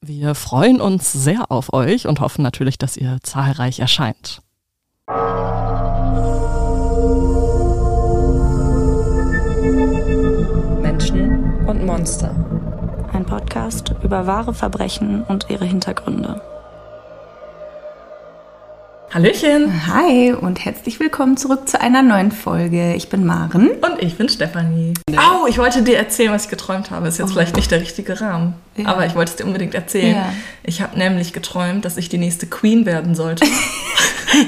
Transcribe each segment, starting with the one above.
Wir freuen uns sehr auf euch und hoffen natürlich, dass ihr zahlreich erscheint. Menschen und Monster. Ein Podcast über wahre Verbrechen und ihre Hintergründe. Hallöchen. Hi und herzlich willkommen zurück zu einer neuen Folge. Ich bin Maren. Und ich bin Stefanie. Au, ich wollte dir erzählen, was ich geträumt habe. Ist jetzt oh. vielleicht nicht der richtige Rahmen, ja. aber ich wollte es dir unbedingt erzählen. Ja. Ich habe nämlich geträumt, dass ich die nächste Queen werden sollte.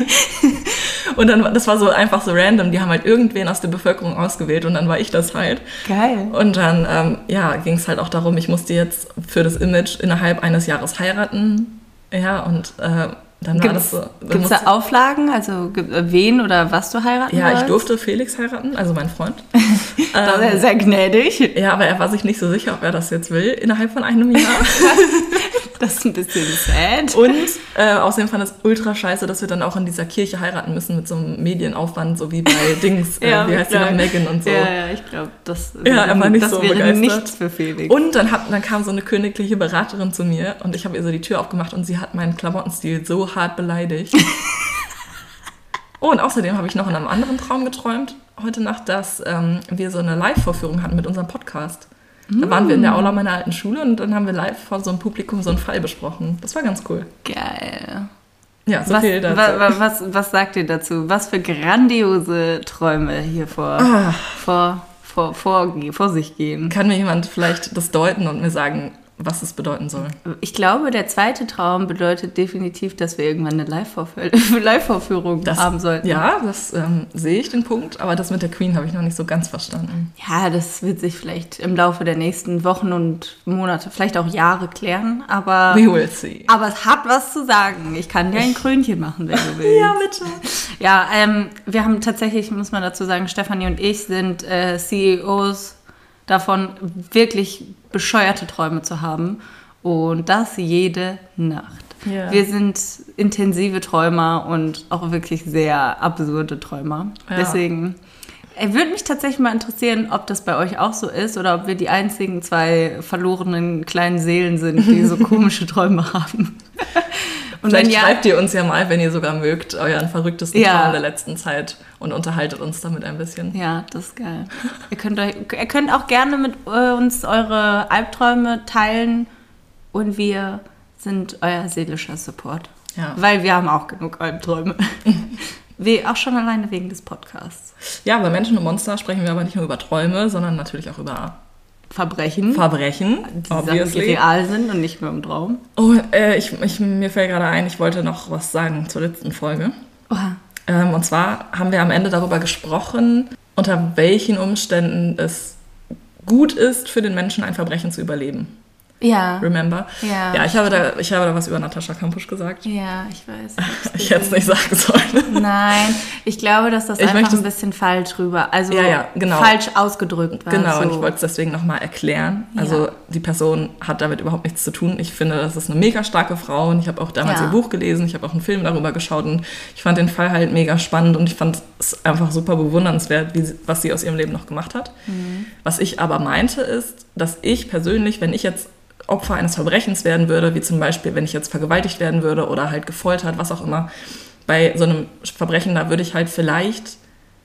und dann, das war so einfach so random. Die haben halt irgendwen aus der Bevölkerung ausgewählt und dann war ich das halt. Geil. Und dann, ähm, ja, ging es halt auch darum, ich musste jetzt für das Image innerhalb eines Jahres heiraten. Ja, und äh, dann war gibt's, das so. Gibt es da Auflagen, also wen oder was du heiraten Ja, ich durfte Felix heiraten, also mein Freund. das ähm, ist sehr gnädig. Ja, aber er war sich nicht so sicher, ob er das jetzt will, innerhalb von einem Jahr. das ist ein bisschen sad. Und äh, außerdem fand es ultra scheiße, dass wir dann auch in dieser Kirche heiraten müssen mit so einem Medienaufwand, so wie bei Dings, äh, ja, wie heißt die noch, Megan und so. Ja, ja, ich glaube, das, ja, er war nicht das so wäre begeistert. nichts für Felix. Und dann, hat, dann kam so eine königliche Beraterin zu mir und ich habe ihr so die Tür aufgemacht und sie hat meinen Klamottenstil so hart beleidigt. oh, und außerdem habe ich noch in einem anderen Traum geträumt, heute Nacht, dass ähm, wir so eine Live-Vorführung hatten mit unserem Podcast. Da waren wir in der Aula meiner alten Schule und dann haben wir live vor so einem Publikum so einen Fall besprochen. Das war ganz cool. Geil. Ja, so was, viel dazu. Was, was, was, sagt ihr dazu? Was für grandiose Träume hier vor, ah. vor, vor, vor, vor sich gehen? Kann mir jemand vielleicht das deuten und mir sagen, was es bedeuten soll. Ich glaube, der zweite Traum bedeutet definitiv, dass wir irgendwann eine Live-Vorführung Live haben sollten. Ja, das ähm, sehe ich den Punkt, aber das mit der Queen habe ich noch nicht so ganz verstanden. Ja, das wird sich vielleicht im Laufe der nächsten Wochen und Monate, vielleicht auch Jahre klären, aber. We will see. Aber es hat was zu sagen. Ich kann dir ein Krönchen machen, wenn du willst. ja, bitte. Ja, ähm, wir haben tatsächlich, muss man dazu sagen, Stefanie und ich sind äh, CEOs davon, wirklich bescheuerte Träume zu haben. Und das jede Nacht. Ja. Wir sind intensive Träumer und auch wirklich sehr absurde Träumer. Ja. Deswegen äh, würde mich tatsächlich mal interessieren, ob das bei euch auch so ist oder ob wir die einzigen zwei verlorenen kleinen Seelen sind, die so komische Träume haben. Und Vielleicht ja, schreibt ihr uns ja mal, wenn ihr sogar mögt, euren verrücktesten ja. Traum der letzten Zeit und unterhaltet uns damit ein bisschen. Ja, das ist geil. ihr, könnt euch, ihr könnt auch gerne mit äh, uns eure Albträume teilen und wir sind euer seelischer Support. Ja. Weil wir haben auch genug Albträume. Wie auch schon alleine wegen des Podcasts. Ja, bei Menschen und Monster sprechen wir aber nicht nur über Träume, sondern natürlich auch über Verbrechen. Verbrechen, die, Sachen, die real sind und nicht nur im Traum. Oh, äh, ich, ich, mir fällt gerade ein, ich wollte noch was sagen zur letzten Folge. Oha. Ähm, und zwar haben wir am Ende darüber gesprochen, unter welchen Umständen es gut ist, für den Menschen ein Verbrechen zu überleben. Ja. Remember? Ja. Ja, ich habe, da, ich habe da was über Natascha Kampusch gesagt. Ja, ich weiß. Ich hätte es nicht sagen sollen. Nein, ich glaube, dass das ich einfach ein bisschen falsch rüber, also ja, ja, genau. falsch ausgedrückt war. Genau, so. und ich wollte es deswegen nochmal erklären. Also ja. die Person hat damit überhaupt nichts zu tun. Ich finde, das ist eine mega starke Frau und ich habe auch damals ihr Buch gelesen, ich habe auch einen Film darüber geschaut und ich fand den Fall halt mega spannend und ich fand es einfach super bewundernswert, wie, was sie aus ihrem Leben noch gemacht hat. Mhm. Was ich aber meinte ist, dass ich persönlich, wenn ich jetzt Opfer eines Verbrechens werden würde, wie zum Beispiel, wenn ich jetzt vergewaltigt werden würde oder halt gefoltert, was auch immer, bei so einem Verbrechen, da würde ich halt vielleicht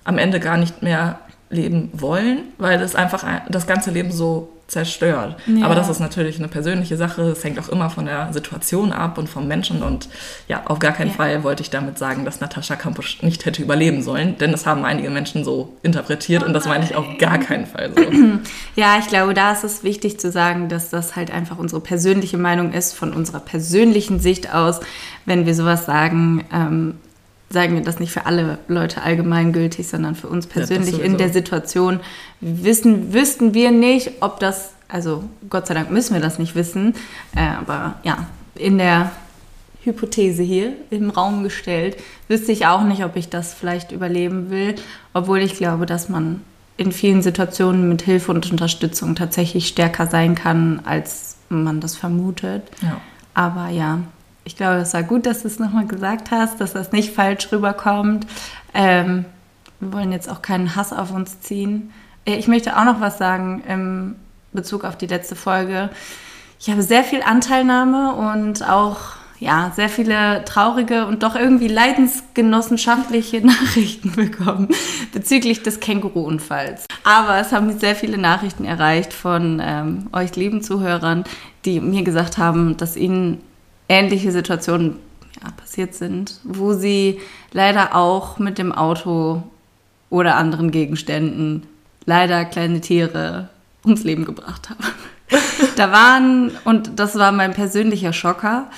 am Ende gar nicht mehr leben wollen, weil das einfach das ganze Leben so zerstört. Ja. Aber das ist natürlich eine persönliche Sache. Es hängt auch immer von der Situation ab und vom Menschen. Und ja, auf gar keinen ja. Fall wollte ich damit sagen, dass Natascha Kampusch nicht hätte überleben sollen. Denn das haben einige Menschen so interpretiert oh und das meine ich auf gar keinen Fall so. Ja, ich glaube, da ist es wichtig zu sagen, dass das halt einfach unsere persönliche Meinung ist, von unserer persönlichen Sicht aus. Wenn wir sowas sagen, ähm, sagen wir das nicht für alle Leute allgemeingültig, sondern für uns persönlich ja, in der Situation. Wissen, wüssten wir nicht, ob das, also Gott sei Dank müssen wir das nicht wissen, äh, aber ja, in der Hypothese hier im Raum gestellt. Wüsste ich auch nicht, ob ich das vielleicht überleben will, obwohl ich glaube, dass man in vielen Situationen mit Hilfe und Unterstützung tatsächlich stärker sein kann, als man das vermutet. Ja. Aber ja, ich glaube, es war gut, dass du es nochmal gesagt hast, dass das nicht falsch rüberkommt. Ähm, wir wollen jetzt auch keinen Hass auf uns ziehen. Äh, ich möchte auch noch was sagen im Bezug auf die letzte Folge. Ich habe sehr viel Anteilnahme und auch ja, sehr viele traurige und doch irgendwie leidensgenossenschaftliche Nachrichten bekommen bezüglich des Känguru-Unfalls. Aber es haben mich sehr viele Nachrichten erreicht von ähm, euch lieben Zuhörern, die mir gesagt haben, dass ihnen ähnliche Situationen ja, passiert sind, wo sie leider auch mit dem Auto oder anderen Gegenständen leider kleine Tiere ums Leben gebracht haben. da waren, und das war mein persönlicher Schocker,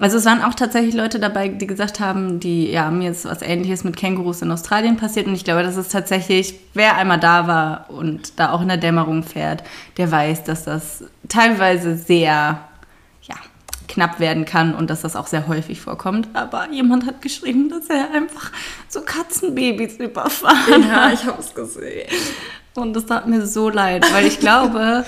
also es waren auch tatsächlich Leute dabei, die gesagt haben, die, ja, mir ist was ähnliches mit Kängurus in Australien passiert und ich glaube, das ist tatsächlich, wer einmal da war und da auch in der Dämmerung fährt, der weiß, dass das teilweise sehr, knapp werden kann und dass das auch sehr häufig vorkommt. Aber jemand hat geschrieben, dass er einfach so Katzenbabys überfahren Ja, ich habe es gesehen. Und das tat mir so leid, weil ich glaube,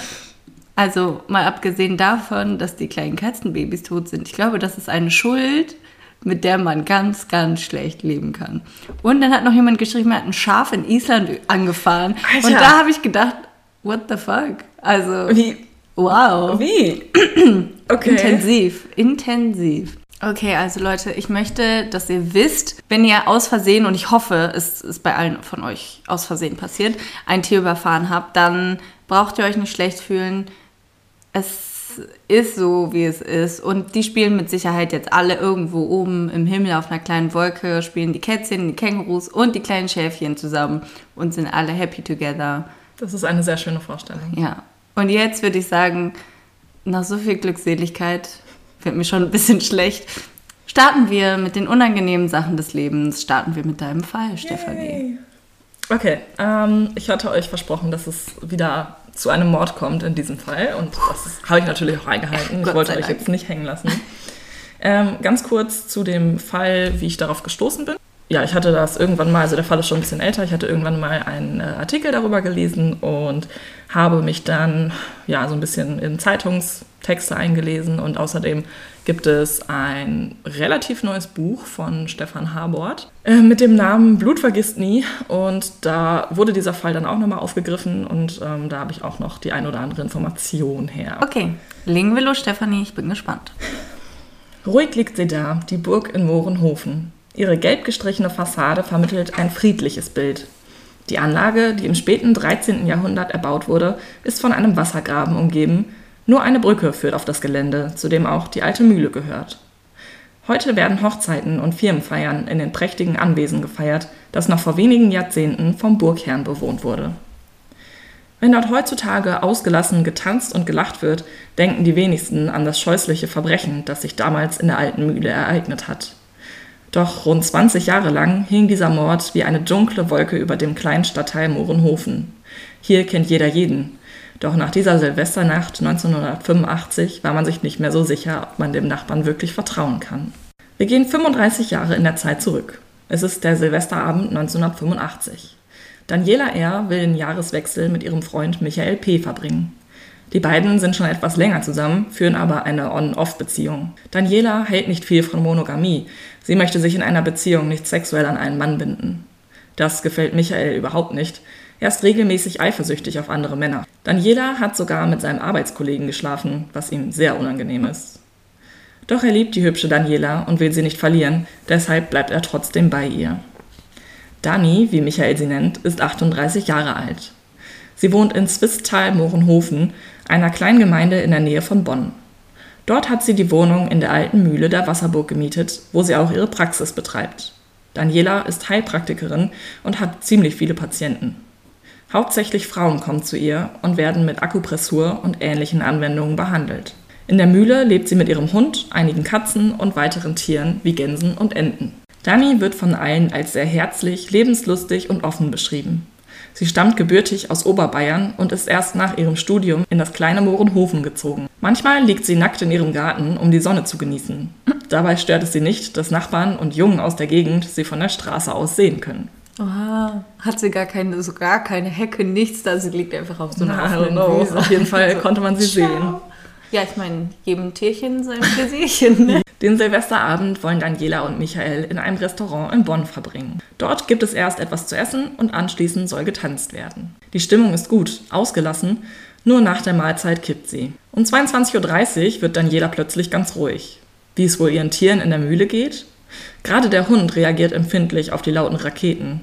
also mal abgesehen davon, dass die kleinen Katzenbabys tot sind, ich glaube, das ist eine Schuld, mit der man ganz, ganz schlecht leben kann. Und dann hat noch jemand geschrieben, er hat ein Schaf in Island angefahren. Alter. Und da habe ich gedacht, what the fuck? Also, Wie? Wow. Wie? Okay. Intensiv, intensiv. Okay, also Leute, ich möchte, dass ihr wisst, wenn ihr aus Versehen, und ich hoffe, es ist bei allen von euch aus Versehen passiert, ein Tier überfahren habt, dann braucht ihr euch nicht schlecht fühlen. Es ist so, wie es ist. Und die spielen mit Sicherheit jetzt alle irgendwo oben im Himmel auf einer kleinen Wolke, spielen die Kätzchen, die Kängurus und die kleinen Schäfchen zusammen und sind alle happy together. Das ist eine sehr schöne Vorstellung. Ja. Und jetzt würde ich sagen, nach so viel Glückseligkeit wird mir schon ein bisschen schlecht. Starten wir mit den unangenehmen Sachen des Lebens. Starten wir mit deinem Fall, Stefanie. Okay, ähm, ich hatte euch versprochen, dass es wieder zu einem Mord kommt in diesem Fall. Und das habe ich natürlich auch eingehalten. Ich wollte euch jetzt nicht hängen lassen. Ähm, ganz kurz zu dem Fall, wie ich darauf gestoßen bin. Ja, ich hatte das irgendwann mal, also der Fall ist schon ein bisschen älter, ich hatte irgendwann mal einen äh, Artikel darüber gelesen und habe mich dann ja so ein bisschen in Zeitungstexte eingelesen und außerdem gibt es ein relativ neues Buch von Stefan Habort äh, mit dem Namen Blut vergisst nie und da wurde dieser Fall dann auch nochmal aufgegriffen und ähm, da habe ich auch noch die ein oder andere Information her. Okay, legen wir los, Stefanie. Ich bin gespannt. Ruhig liegt sie da, die Burg in Mohrenhofen. Ihre gelb gestrichene Fassade vermittelt ein friedliches Bild. Die Anlage, die im späten 13. Jahrhundert erbaut wurde, ist von einem Wassergraben umgeben. Nur eine Brücke führt auf das Gelände, zu dem auch die alte Mühle gehört. Heute werden Hochzeiten und Firmenfeiern in den prächtigen Anwesen gefeiert, das noch vor wenigen Jahrzehnten vom Burgherrn bewohnt wurde. Wenn dort heutzutage ausgelassen getanzt und gelacht wird, denken die wenigsten an das scheußliche Verbrechen, das sich damals in der alten Mühle ereignet hat. Doch rund 20 Jahre lang hing dieser Mord wie eine dunkle Wolke über dem kleinen Stadtteil Mohrenhofen. Hier kennt jeder jeden. Doch nach dieser Silvesternacht 1985 war man sich nicht mehr so sicher, ob man dem Nachbarn wirklich vertrauen kann. Wir gehen 35 Jahre in der Zeit zurück. Es ist der Silvesterabend 1985. Daniela R. will den Jahreswechsel mit ihrem Freund Michael P. verbringen. Die beiden sind schon etwas länger zusammen, führen aber eine On-Off-Beziehung. Daniela hält nicht viel von Monogamie. Sie möchte sich in einer Beziehung nicht sexuell an einen Mann binden. Das gefällt Michael überhaupt nicht. Er ist regelmäßig eifersüchtig auf andere Männer. Daniela hat sogar mit seinem Arbeitskollegen geschlafen, was ihm sehr unangenehm ist. Doch er liebt die hübsche Daniela und will sie nicht verlieren, deshalb bleibt er trotzdem bei ihr. Dani, wie Michael sie nennt, ist 38 Jahre alt. Sie wohnt in Zwistal-Mohrenhofen, einer kleinen Gemeinde in der Nähe von Bonn. Dort hat sie die Wohnung in der alten Mühle der Wasserburg gemietet, wo sie auch ihre Praxis betreibt. Daniela ist Heilpraktikerin und hat ziemlich viele Patienten. Hauptsächlich Frauen kommen zu ihr und werden mit Akupressur und ähnlichen Anwendungen behandelt. In der Mühle lebt sie mit ihrem Hund, einigen Katzen und weiteren Tieren wie Gänsen und Enten. Dani wird von allen als sehr herzlich, lebenslustig und offen beschrieben. Sie stammt gebürtig aus Oberbayern und ist erst nach ihrem Studium in das kleine Mohrenhofen gezogen. Manchmal liegt sie nackt in ihrem Garten, um die Sonne zu genießen. Dabei stört es sie nicht, dass Nachbarn und Jungen aus der Gegend sie von der Straße aus sehen können. Oha, hat sie gar keine, so gar keine Hecke, nichts da, sie liegt einfach auf so einer Na, offenen. Wiese. Auf jeden Fall konnte man sie sehen. Ja, ich meine, jedem Tierchen sein Pläsierchen, ne? Den Silvesterabend wollen Daniela und Michael in einem Restaurant in Bonn verbringen. Dort gibt es erst etwas zu essen und anschließend soll getanzt werden. Die Stimmung ist gut, ausgelassen, nur nach der Mahlzeit kippt sie. Um 22.30 Uhr wird Daniela plötzlich ganz ruhig. Wie es wohl ihren Tieren in der Mühle geht? Gerade der Hund reagiert empfindlich auf die lauten Raketen.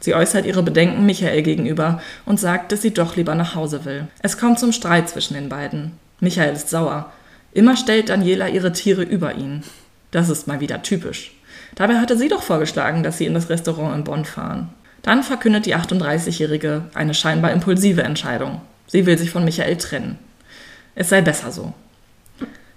Sie äußert ihre Bedenken Michael gegenüber und sagt, dass sie doch lieber nach Hause will. Es kommt zum Streit zwischen den beiden. Michael ist sauer. Immer stellt Daniela ihre Tiere über ihn. Das ist mal wieder typisch. Dabei hatte sie doch vorgeschlagen, dass sie in das Restaurant in Bonn fahren. Dann verkündet die 38-Jährige eine scheinbar impulsive Entscheidung. Sie will sich von Michael trennen. Es sei besser so.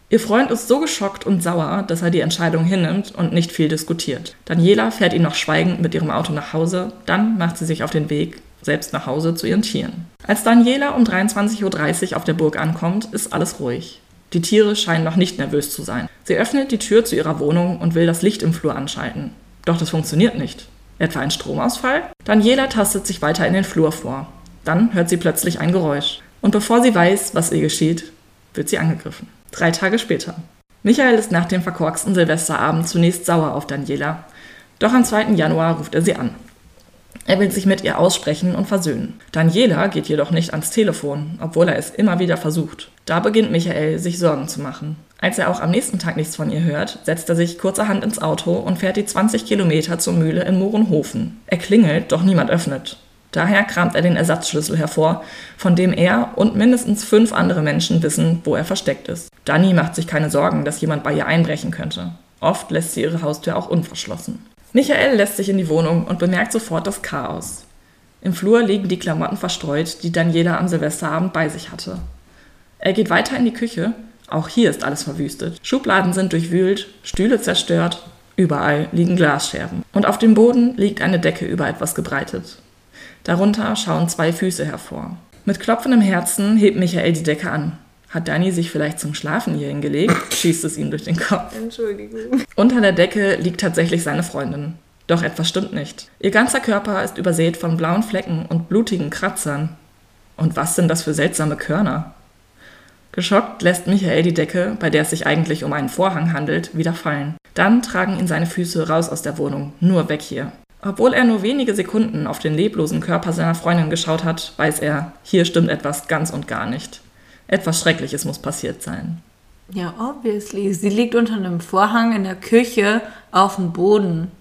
Ihr Freund ist so geschockt und sauer, dass er die Entscheidung hinnimmt und nicht viel diskutiert. Daniela fährt ihn noch schweigend mit ihrem Auto nach Hause, dann macht sie sich auf den Weg, selbst nach Hause zu ihren Tieren. Als Daniela um 23.30 Uhr auf der Burg ankommt, ist alles ruhig. Die Tiere scheinen noch nicht nervös zu sein. Sie öffnet die Tür zu ihrer Wohnung und will das Licht im Flur anschalten. Doch das funktioniert nicht. Etwa ein Stromausfall? Daniela tastet sich weiter in den Flur vor. Dann hört sie plötzlich ein Geräusch. Und bevor sie weiß, was ihr geschieht, wird sie angegriffen. Drei Tage später. Michael ist nach dem verkorksten Silvesterabend zunächst sauer auf Daniela. Doch am 2. Januar ruft er sie an. Er will sich mit ihr aussprechen und versöhnen. Daniela geht jedoch nicht ans Telefon, obwohl er es immer wieder versucht. Da beginnt Michael sich Sorgen zu machen. Als er auch am nächsten Tag nichts von ihr hört, setzt er sich kurzerhand ins Auto und fährt die 20 Kilometer zur Mühle in Mohrenhofen. Er klingelt, doch niemand öffnet. Daher kramt er den Ersatzschlüssel hervor, von dem er und mindestens fünf andere Menschen wissen, wo er versteckt ist. Dani macht sich keine Sorgen, dass jemand bei ihr einbrechen könnte. Oft lässt sie ihre Haustür auch unverschlossen. Michael lässt sich in die Wohnung und bemerkt sofort das Chaos. Im Flur liegen die Klamotten verstreut, die Daniela am Silvesterabend bei sich hatte. Er geht weiter in die Küche. Auch hier ist alles verwüstet. Schubladen sind durchwühlt, Stühle zerstört, überall liegen Glasscherben. Und auf dem Boden liegt eine Decke über etwas gebreitet. Darunter schauen zwei Füße hervor. Mit klopfendem Herzen hebt Michael die Decke an. Hat Dani sich vielleicht zum Schlafen hier hingelegt? Schießt es ihm durch den Kopf. Entschuldigung. Unter der Decke liegt tatsächlich seine Freundin. Doch etwas stimmt nicht. Ihr ganzer Körper ist übersät von blauen Flecken und blutigen Kratzern. Und was sind das für seltsame Körner? Geschockt lässt Michael die Decke, bei der es sich eigentlich um einen Vorhang handelt, wieder fallen. Dann tragen ihn seine Füße raus aus der Wohnung. Nur weg hier. Obwohl er nur wenige Sekunden auf den leblosen Körper seiner Freundin geschaut hat, weiß er, hier stimmt etwas ganz und gar nicht. Etwas Schreckliches muss passiert sein. Ja, obviously. Sie liegt unter einem Vorhang in der Küche auf dem Boden.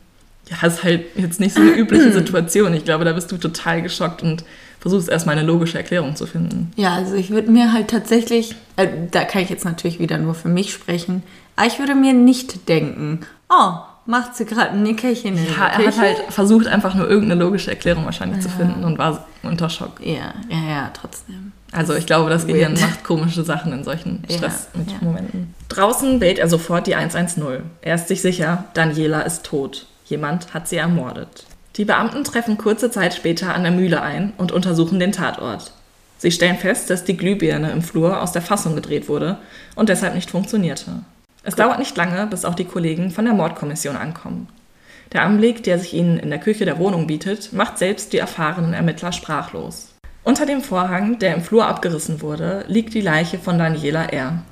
Ja, ist halt jetzt nicht so eine übliche Situation. Ich glaube, da bist du total geschockt und versuchst erstmal eine logische Erklärung zu finden. Ja, also ich würde mir halt tatsächlich, äh, da kann ich jetzt natürlich wieder nur für mich sprechen, aber ich würde mir nicht denken, oh, macht sie gerade ein Nickerchen in Ja, er hat halt versucht, einfach nur irgendeine logische Erklärung wahrscheinlich zu finden und war unter Schock. Ja, ja, ja, trotzdem. Also ich glaube, das Gehirn macht komische Sachen in solchen Ja, Stressmomenten. Draußen wählt er sofort die 110. Er ist sich sicher, Daniela ist tot. Jemand hat sie ermordet. Die Beamten treffen kurze Zeit später an der Mühle ein und untersuchen den Tatort. Sie stellen fest, dass die Glühbirne im Flur aus der Fassung gedreht wurde und deshalb nicht funktionierte. Es dauert nicht lange, bis auch die Kollegen von der Mordkommission ankommen. Der Anblick, der sich ihnen in der Küche der Wohnung bietet, macht selbst die erfahrenen Ermittler sprachlos. Unter dem Vorhang, der im Flur abgerissen wurde, liegt die Leiche von Daniela R.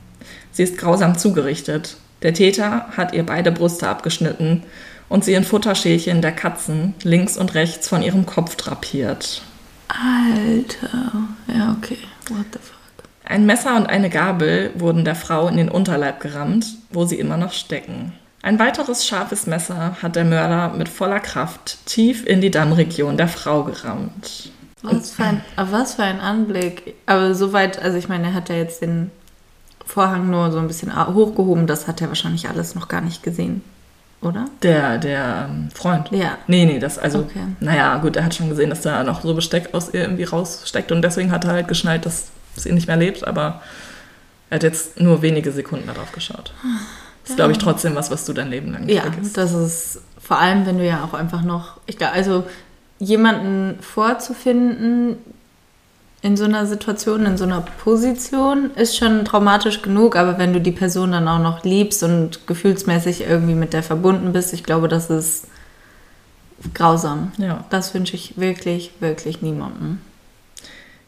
Sie ist grausam zugerichtet. Der Täter hat ihr beide Brüste abgeschnitten und sie in Futterschälchen der Katzen links und rechts von ihrem Kopf drapiert. Alter. Ja, okay. What the fuck? Ein Messer und eine Gabel wurden der Frau in den Unterleib gerammt, wo sie immer noch stecken. Ein weiteres scharfes Messer hat der Mörder mit voller Kraft tief in die Dammregion der Frau gerammt. Was für, ein, aber was für ein Anblick. Aber soweit, also ich meine, er hat ja jetzt den Vorhang nur so ein bisschen hochgehoben. Das hat er wahrscheinlich alles noch gar nicht gesehen, oder? Der, der ähm, Freund. Ja. Nee, nee, das, also, Okay. naja, gut, er hat schon gesehen, dass da noch so Besteck aus ihr irgendwie raussteckt und deswegen hat er halt geschnallt, dass sie nicht mehr lebt, aber er hat jetzt nur wenige Sekunden darauf geschaut. Das ist, glaube ich, trotzdem was, was du dein Leben lang nicht Ja, vergisst. das ist vor allem, wenn du ja auch einfach noch, ich glaube, also jemanden vorzufinden in so einer Situation, in so einer Position, ist schon traumatisch genug. Aber wenn du die Person dann auch noch liebst und gefühlsmäßig irgendwie mit der verbunden bist, ich glaube, das ist grausam. Ja. Das wünsche ich wirklich, wirklich niemandem.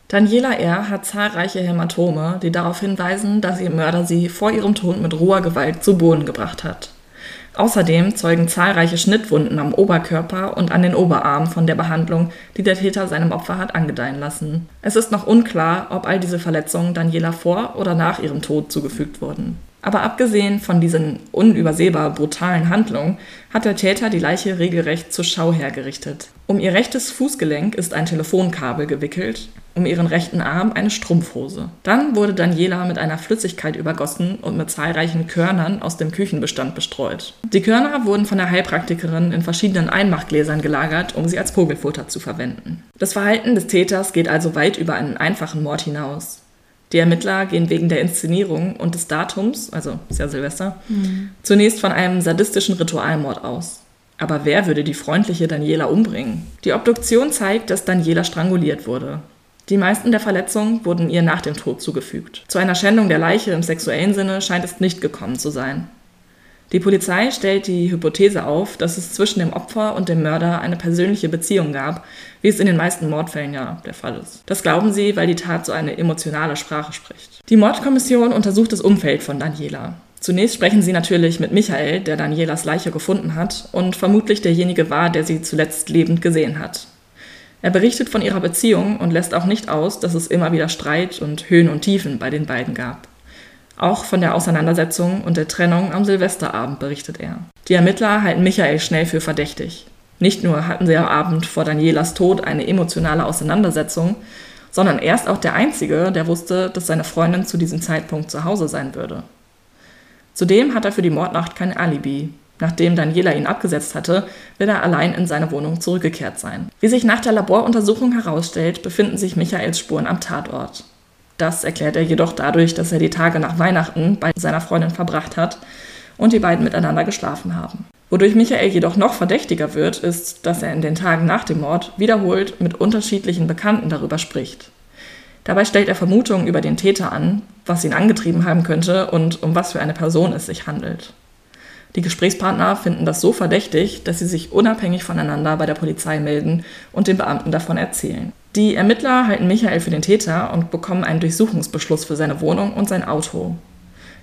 Daniela R. hat zahlreiche Hämatome, die darauf hinweisen, dass ihr Mörder sie vor ihrem Tod mit roher Gewalt zu Boden gebracht hat. Außerdem zeugen zahlreiche Schnittwunden am Oberkörper und an den Oberarmen von der Behandlung, die der Täter seinem Opfer hat angedeihen lassen. Es ist noch unklar, ob all diese Verletzungen Daniela vor oder nach ihrem Tod zugefügt wurden. Aber abgesehen von diesen unübersehbar brutalen Handlungen hat der Täter die Leiche regelrecht zur Schau hergerichtet. Um ihr rechtes Fußgelenk ist ein Telefonkabel gewickelt, um ihren rechten Arm eine Strumpfhose. Dann wurde Daniela mit einer Flüssigkeit übergossen und mit zahlreichen Körnern aus dem Küchenbestand bestreut. Die Körner wurden von der Heilpraktikerin in verschiedenen Einmachgläsern gelagert, um sie als Vogelfutter zu verwenden. Das Verhalten des Täters geht also weit über einen einfachen Mord hinaus. Die Ermittler gehen wegen der Inszenierung und des Datums, also ist ja Silvester, mhm. zunächst von einem sadistischen Ritualmord aus. Aber wer würde die freundliche Daniela umbringen? Die Obduktion zeigt, dass Daniela stranguliert wurde. Die meisten der Verletzungen wurden ihr nach dem Tod zugefügt. Zu einer Schändung der Leiche im sexuellen Sinne scheint es nicht gekommen zu sein. Die Polizei stellt die Hypothese auf, dass es zwischen dem Opfer und dem Mörder eine persönliche Beziehung gab, wie es in den meisten Mordfällen ja der Fall ist. Das glauben sie, weil die Tat so eine emotionale Sprache spricht. Die Mordkommission untersucht das Umfeld von Daniela. Zunächst sprechen sie natürlich mit Michael, der Danielas Leiche gefunden hat und vermutlich derjenige war, der sie zuletzt lebend gesehen hat. Er berichtet von ihrer Beziehung und lässt auch nicht aus, dass es immer wieder Streit und Höhen und Tiefen bei den beiden gab. Auch von der Auseinandersetzung und der Trennung am Silvesterabend berichtet er. Die Ermittler halten Michael schnell für verdächtig. Nicht nur hatten sie am Abend vor Danielas Tod eine emotionale Auseinandersetzung, sondern er ist auch der Einzige, der wusste, dass seine Freundin zu diesem Zeitpunkt zu Hause sein würde. Zudem hat er für die Mordnacht kein Alibi. Nachdem Daniela ihn abgesetzt hatte, wird er allein in seine Wohnung zurückgekehrt sein. Wie sich nach der Laboruntersuchung herausstellt, befinden sich Michaels Spuren am Tatort. Das erklärt er jedoch dadurch, dass er die Tage nach Weihnachten bei seiner Freundin verbracht hat und die beiden miteinander geschlafen haben. Wodurch Michael jedoch noch verdächtiger wird, ist, dass er in den Tagen nach dem Mord wiederholt mit unterschiedlichen Bekannten darüber spricht. Dabei stellt er Vermutungen über den Täter an, was ihn angetrieben haben könnte und um was für eine Person es sich handelt. Die Gesprächspartner finden das so verdächtig, dass sie sich unabhängig voneinander bei der Polizei melden und den Beamten davon erzählen. Die Ermittler halten Michael für den Täter und bekommen einen Durchsuchungsbeschluss für seine Wohnung und sein Auto.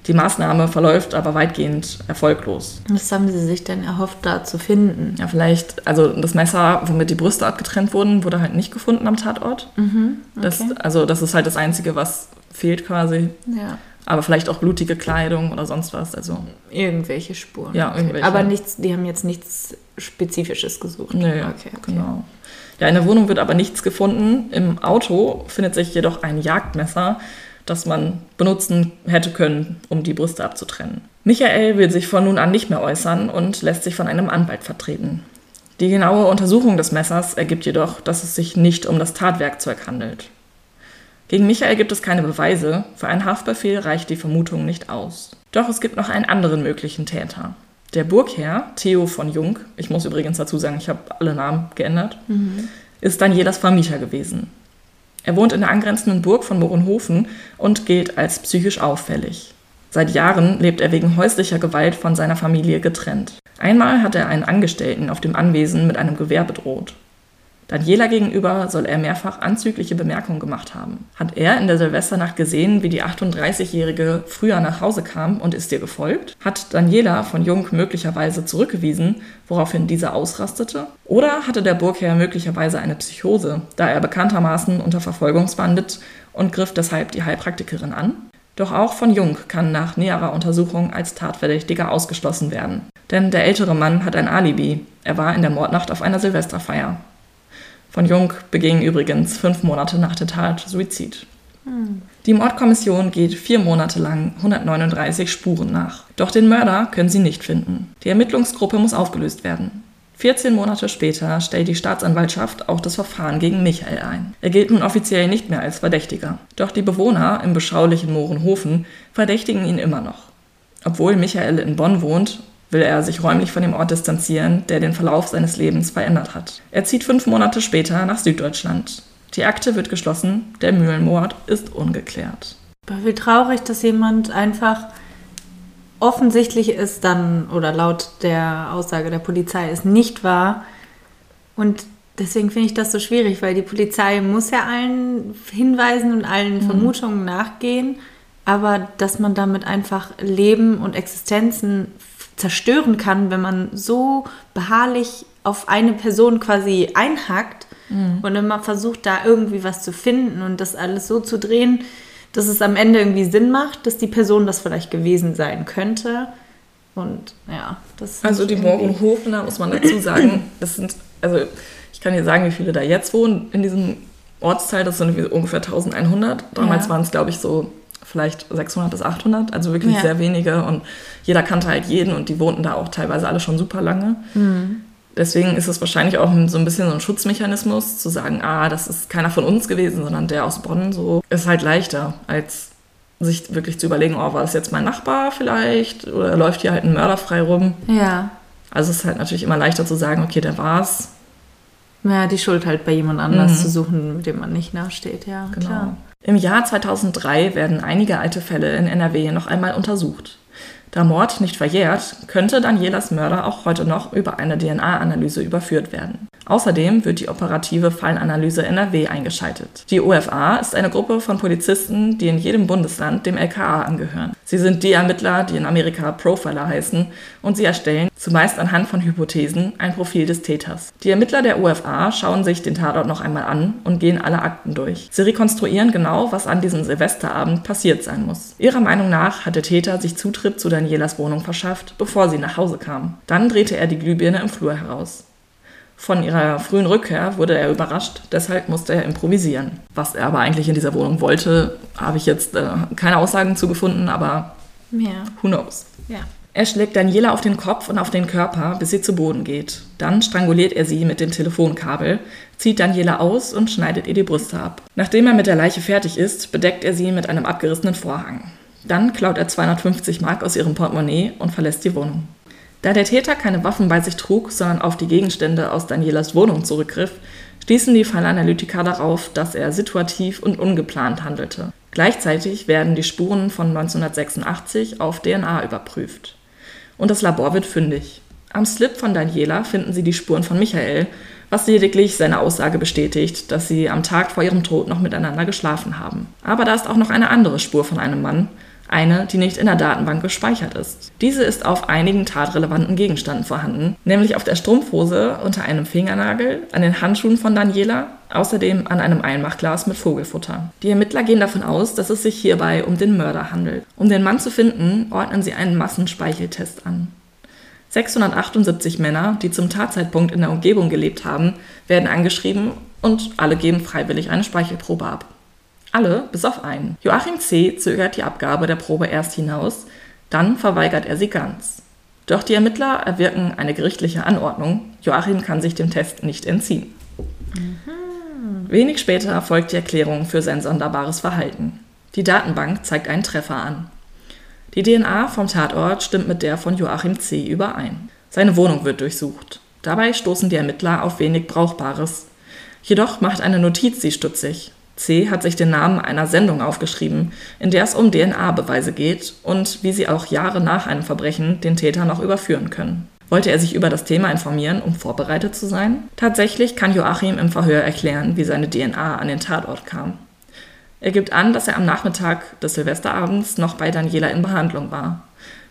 Die Maßnahme verläuft aber weitgehend erfolglos. Was haben Sie sich denn erhofft, da zu finden? Ja, vielleicht, also das Messer, womit die Brüste abgetrennt wurden, wurde halt nicht gefunden am Tatort. Mhm, okay. das, also das ist halt das Einzige, was fehlt quasi. Ja. Aber vielleicht auch blutige Kleidung oder sonst was. Also irgendwelche Spuren. Ja, irgendwelche. Aber nichts, die haben jetzt nichts Spezifisches gesucht. Nee, okay, okay. genau. Ja, in der Wohnung wird aber nichts gefunden. Im Auto findet sich jedoch ein Jagdmesser, das man benutzen hätte können, um die Brüste abzutrennen. Michael will sich von nun an nicht mehr äußern und lässt sich von einem Anwalt vertreten. Die genaue Untersuchung des Messers ergibt jedoch, dass es sich nicht um das Tatwerkzeug handelt. Gegen Michael gibt es keine Beweise, für einen Haftbefehl reicht die Vermutung nicht aus. Doch es gibt noch einen anderen möglichen Täter. Der Burgherr, Theo von Jung, ich muss übrigens dazu sagen, ich habe alle Namen geändert, mhm. ist Danielas Vermieter gewesen. Er wohnt in der angrenzenden Burg von Mohrenhofen und gilt als psychisch auffällig. Seit Jahren lebt er wegen häuslicher Gewalt von seiner Familie getrennt. Einmal hat er einen Angestellten auf dem Anwesen mit einem Gewehr bedroht. Daniela gegenüber soll er mehrfach anzügliche Bemerkungen gemacht haben. Hat er in der Silvesternacht gesehen, wie die 38-Jährige früher nach Hause kam und ist ihr gefolgt? Hat Daniela von Jung möglicherweise zurückgewiesen, woraufhin dieser ausrastete? Oder hatte der Burgherr möglicherweise eine Psychose, da er bekanntermaßen unter Verfolgungswahn litt und griff deshalb die Heilpraktikerin an? Doch auch von Jung kann nach näherer Untersuchung als Tatverdächtiger ausgeschlossen werden. Denn der ältere Mann hat ein Alibi. Er war in der Mordnacht auf einer Silvesterfeier. Von Jung beging übrigens fünf Monate nach der Tat Suizid. Hm. Die Mordkommission geht vier Monate lang 139 Spuren nach. Doch den Mörder können sie nicht finden. Die Ermittlungsgruppe muss aufgelöst werden. 14 Monate später stellt die Staatsanwaltschaft auch das Verfahren gegen Michael ein. Er gilt nun offiziell nicht mehr als Verdächtiger. Doch die Bewohner im beschaulichen Mohrenhofen verdächtigen ihn immer noch. Obwohl Michael in Bonn wohnt, will er sich räumlich von dem Ort distanzieren, der den Verlauf seines Lebens verändert hat. Er zieht fünf Monate später nach Süddeutschland. Die Akte wird geschlossen, der Mühlenmord ist ungeklärt. Aber wie traurig, dass jemand einfach offensichtlich ist dann, oder laut der Aussage der Polizei ist nicht wahr. Und deswegen finde ich das so schwierig, weil die Polizei muss ja allen Hinweisen und allen mhm. Vermutungen nachgehen, aber dass man damit einfach Leben und Existenzen zerstören kann, wenn man so beharrlich auf eine Person quasi einhackt mhm. und immer versucht, da irgendwie was zu finden und das alles so zu drehen, dass es am Ende irgendwie Sinn macht, dass die Person das vielleicht gewesen sein könnte. Und ja, das Also die Morgenhofener, muss man dazu sagen, das sind, also ich kann dir sagen, wie viele da jetzt wohnen in diesem Ortsteil, das sind ungefähr 1100. Damals ja. waren es, glaube ich, so vielleicht 600 bis 800, also wirklich ja. sehr wenige und jeder kannte halt jeden und die wohnten da auch teilweise alle schon super lange. Mhm. Deswegen ist es wahrscheinlich auch so ein bisschen so ein Schutzmechanismus, zu sagen, ah, das ist keiner von uns gewesen, sondern der aus Bonn so. Ist halt leichter, als sich wirklich zu überlegen, oh, war das jetzt mein Nachbar vielleicht? Oder läuft hier halt ein Mörder frei rum? Ja. Also es ist halt natürlich immer leichter zu sagen, okay, der war's. Ja, die Schuld halt bei jemand anders mhm. zu suchen, mit dem man nicht nachsteht, ja. Genau. Klar. Im Jahr 2003 werden einige alte Fälle in NRW noch einmal untersucht. Da Mord nicht verjährt, könnte Danielas Mörder auch heute noch über eine DNA-Analyse überführt werden. Außerdem wird die operative Fallanalyse NRW eingeschaltet. Die OFA ist eine Gruppe von Polizisten, die in jedem Bundesland dem LKA angehören. Sie sind die Ermittler, die in Amerika Profiler heißen, und sie erstellen, zumeist anhand von Hypothesen, ein Profil des Täters. Die Ermittler der OFA schauen sich den Tatort noch einmal an und gehen alle Akten durch. Sie rekonstruieren genau, was an diesem Silvesterabend passiert sein muss. Ihrer Meinung nach hat der Täter sich Zutritt zu Danielas Wohnung verschafft, bevor sie nach Hause kam. Dann drehte er die Glühbirne im Flur heraus. Von ihrer frühen Rückkehr wurde er überrascht, deshalb musste er improvisieren. Was er aber eigentlich in dieser Wohnung wollte, habe ich jetzt äh, keine Aussagen zu gefunden, aber ja. who knows. Ja. Er schlägt Daniela auf den Kopf und auf den Körper, bis sie zu Boden geht. Dann stranguliert er sie mit dem Telefonkabel, zieht Daniela aus und schneidet ihr die Brüste ab. Nachdem er mit der Leiche fertig ist, bedeckt er sie mit einem abgerissenen Vorhang. Dann klaut er 250 Mark aus ihrem Portemonnaie und verlässt die Wohnung. Da der Täter keine Waffen bei sich trug, sondern auf die Gegenstände aus Danielas Wohnung zurückgriff, stießen die Fallanalytiker darauf, dass er situativ und ungeplant handelte. Gleichzeitig werden die Spuren von 1986 auf DNA überprüft. Und das Labor wird fündig. Am Slip von Daniela finden sie die Spuren von Michael, was lediglich seine Aussage bestätigt, dass sie am Tag vor ihrem Tod noch miteinander geschlafen haben. Aber da ist auch noch eine andere Spur von einem Mann, eine, die nicht in der Datenbank gespeichert ist. Diese ist auf einigen tatrelevanten Gegenständen vorhanden, nämlich auf der Strumpfhose unter einem Fingernagel, an den Handschuhen von Daniela, außerdem an einem Einmachglas mit Vogelfutter. Die Ermittler gehen davon aus, dass es sich hierbei um den Mörder handelt. Um den Mann zu finden, ordnen sie einen Massenspeicheltest an. 678 Männer, die zum Tatzeitpunkt in der Umgebung gelebt haben, werden angeschrieben und alle geben freiwillig eine Speichelprobe ab. Alle, bis auf einen. Joachim C. zögert die Abgabe der Probe erst hinaus, dann verweigert er sie ganz. Doch die Ermittler erwirken eine gerichtliche Anordnung. Joachim kann sich dem Test nicht entziehen. Mhm. Wenig später folgt die Erklärung für sein sonderbares Verhalten. Die Datenbank zeigt einen Treffer an. Die DNA vom Tatort stimmt mit der von Joachim C. überein. Seine Wohnung wird durchsucht. Dabei stoßen die Ermittler auf wenig Brauchbares. Jedoch macht eine Notiz sie stutzig. C. hat sich den Namen einer Sendung aufgeschrieben, in der es um DNA-Beweise geht und wie sie auch Jahre nach einem Verbrechen den Täter noch überführen können. Wollte er sich über das Thema informieren, um vorbereitet zu sein? Tatsächlich kann Joachim im Verhör erklären, wie seine DNA an den Tatort kam. Er gibt an, dass er am Nachmittag des Silvesterabends noch bei Daniela in Behandlung war.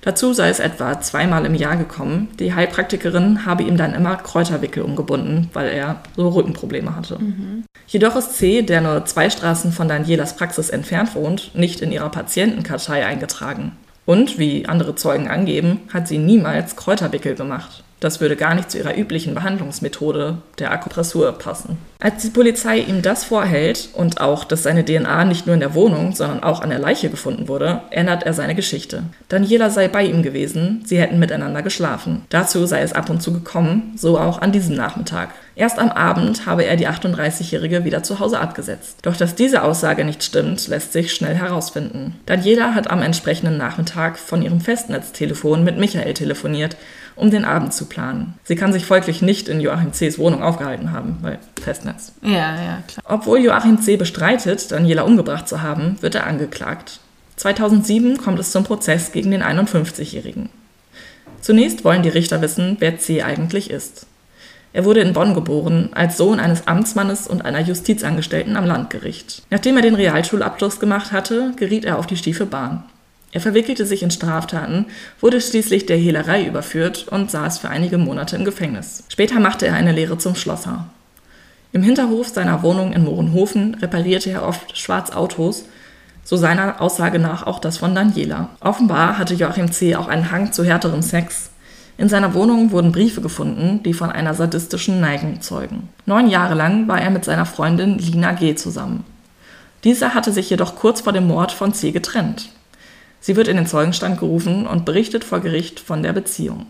Dazu sei es etwa zweimal im Jahr gekommen. Die Heilpraktikerin habe ihm dann immer Kräuterwickel umgebunden, weil er so Rückenprobleme hatte. Mhm. Jedoch ist C., der nur zwei Straßen von Danielas Praxis entfernt wohnt, nicht in ihrer Patientenkartei eingetragen. Und, wie andere Zeugen angeben, hat sie niemals Kräuterwickel gemacht. Das würde gar nicht zu ihrer üblichen Behandlungsmethode der Akupressur passen. Als die Polizei ihm das vorhält und auch, dass seine DNA nicht nur in der Wohnung, sondern auch an der Leiche gefunden wurde, ändert er seine Geschichte. Daniela sei bei ihm gewesen, sie hätten miteinander geschlafen. Dazu sei es ab und zu gekommen, so auch an diesem Nachmittag. Erst am Abend habe er die 38-Jährige wieder zu Hause abgesetzt. Doch dass diese Aussage nicht stimmt, lässt sich schnell herausfinden. Daniela hat am entsprechenden Nachmittag von ihrem Festnetztelefon mit Michael telefoniert, um den Abend zu planen. Sie kann sich folglich nicht in Joachim C.s Wohnung aufgehalten haben, weil Festnetz. Ja, ja, klar. Obwohl Joachim C. bestreitet, Daniela umgebracht zu haben, wird er angeklagt. 2007 kommt es zum Prozess gegen den 51-Jährigen. Zunächst wollen die Richter wissen, wer C. eigentlich ist. Er wurde in Bonn geboren, als Sohn eines Amtsmannes und einer Justizangestellten am Landgericht. Nachdem er den Realschulabschluss gemacht hatte, geriet er auf die stiefe Bahn. Er verwickelte sich in Straftaten, wurde schließlich der Hehlerei überführt und saß für einige Monate im Gefängnis. Später machte er eine Lehre zum Schlosser. Im Hinterhof seiner Wohnung in Mohrenhofen reparierte er oft Schwarzautos, so seiner Aussage nach auch das von Daniela. Offenbar hatte Joachim C. auch einen Hang zu härterem Sex. In seiner Wohnung wurden Briefe gefunden, die von einer sadistischen Neigung zeugen. Neun Jahre lang war er mit seiner Freundin Lina G. zusammen. Diese hatte sich jedoch kurz vor dem Mord von C. getrennt. Sie wird in den Zeugenstand gerufen und berichtet vor Gericht von der Beziehung.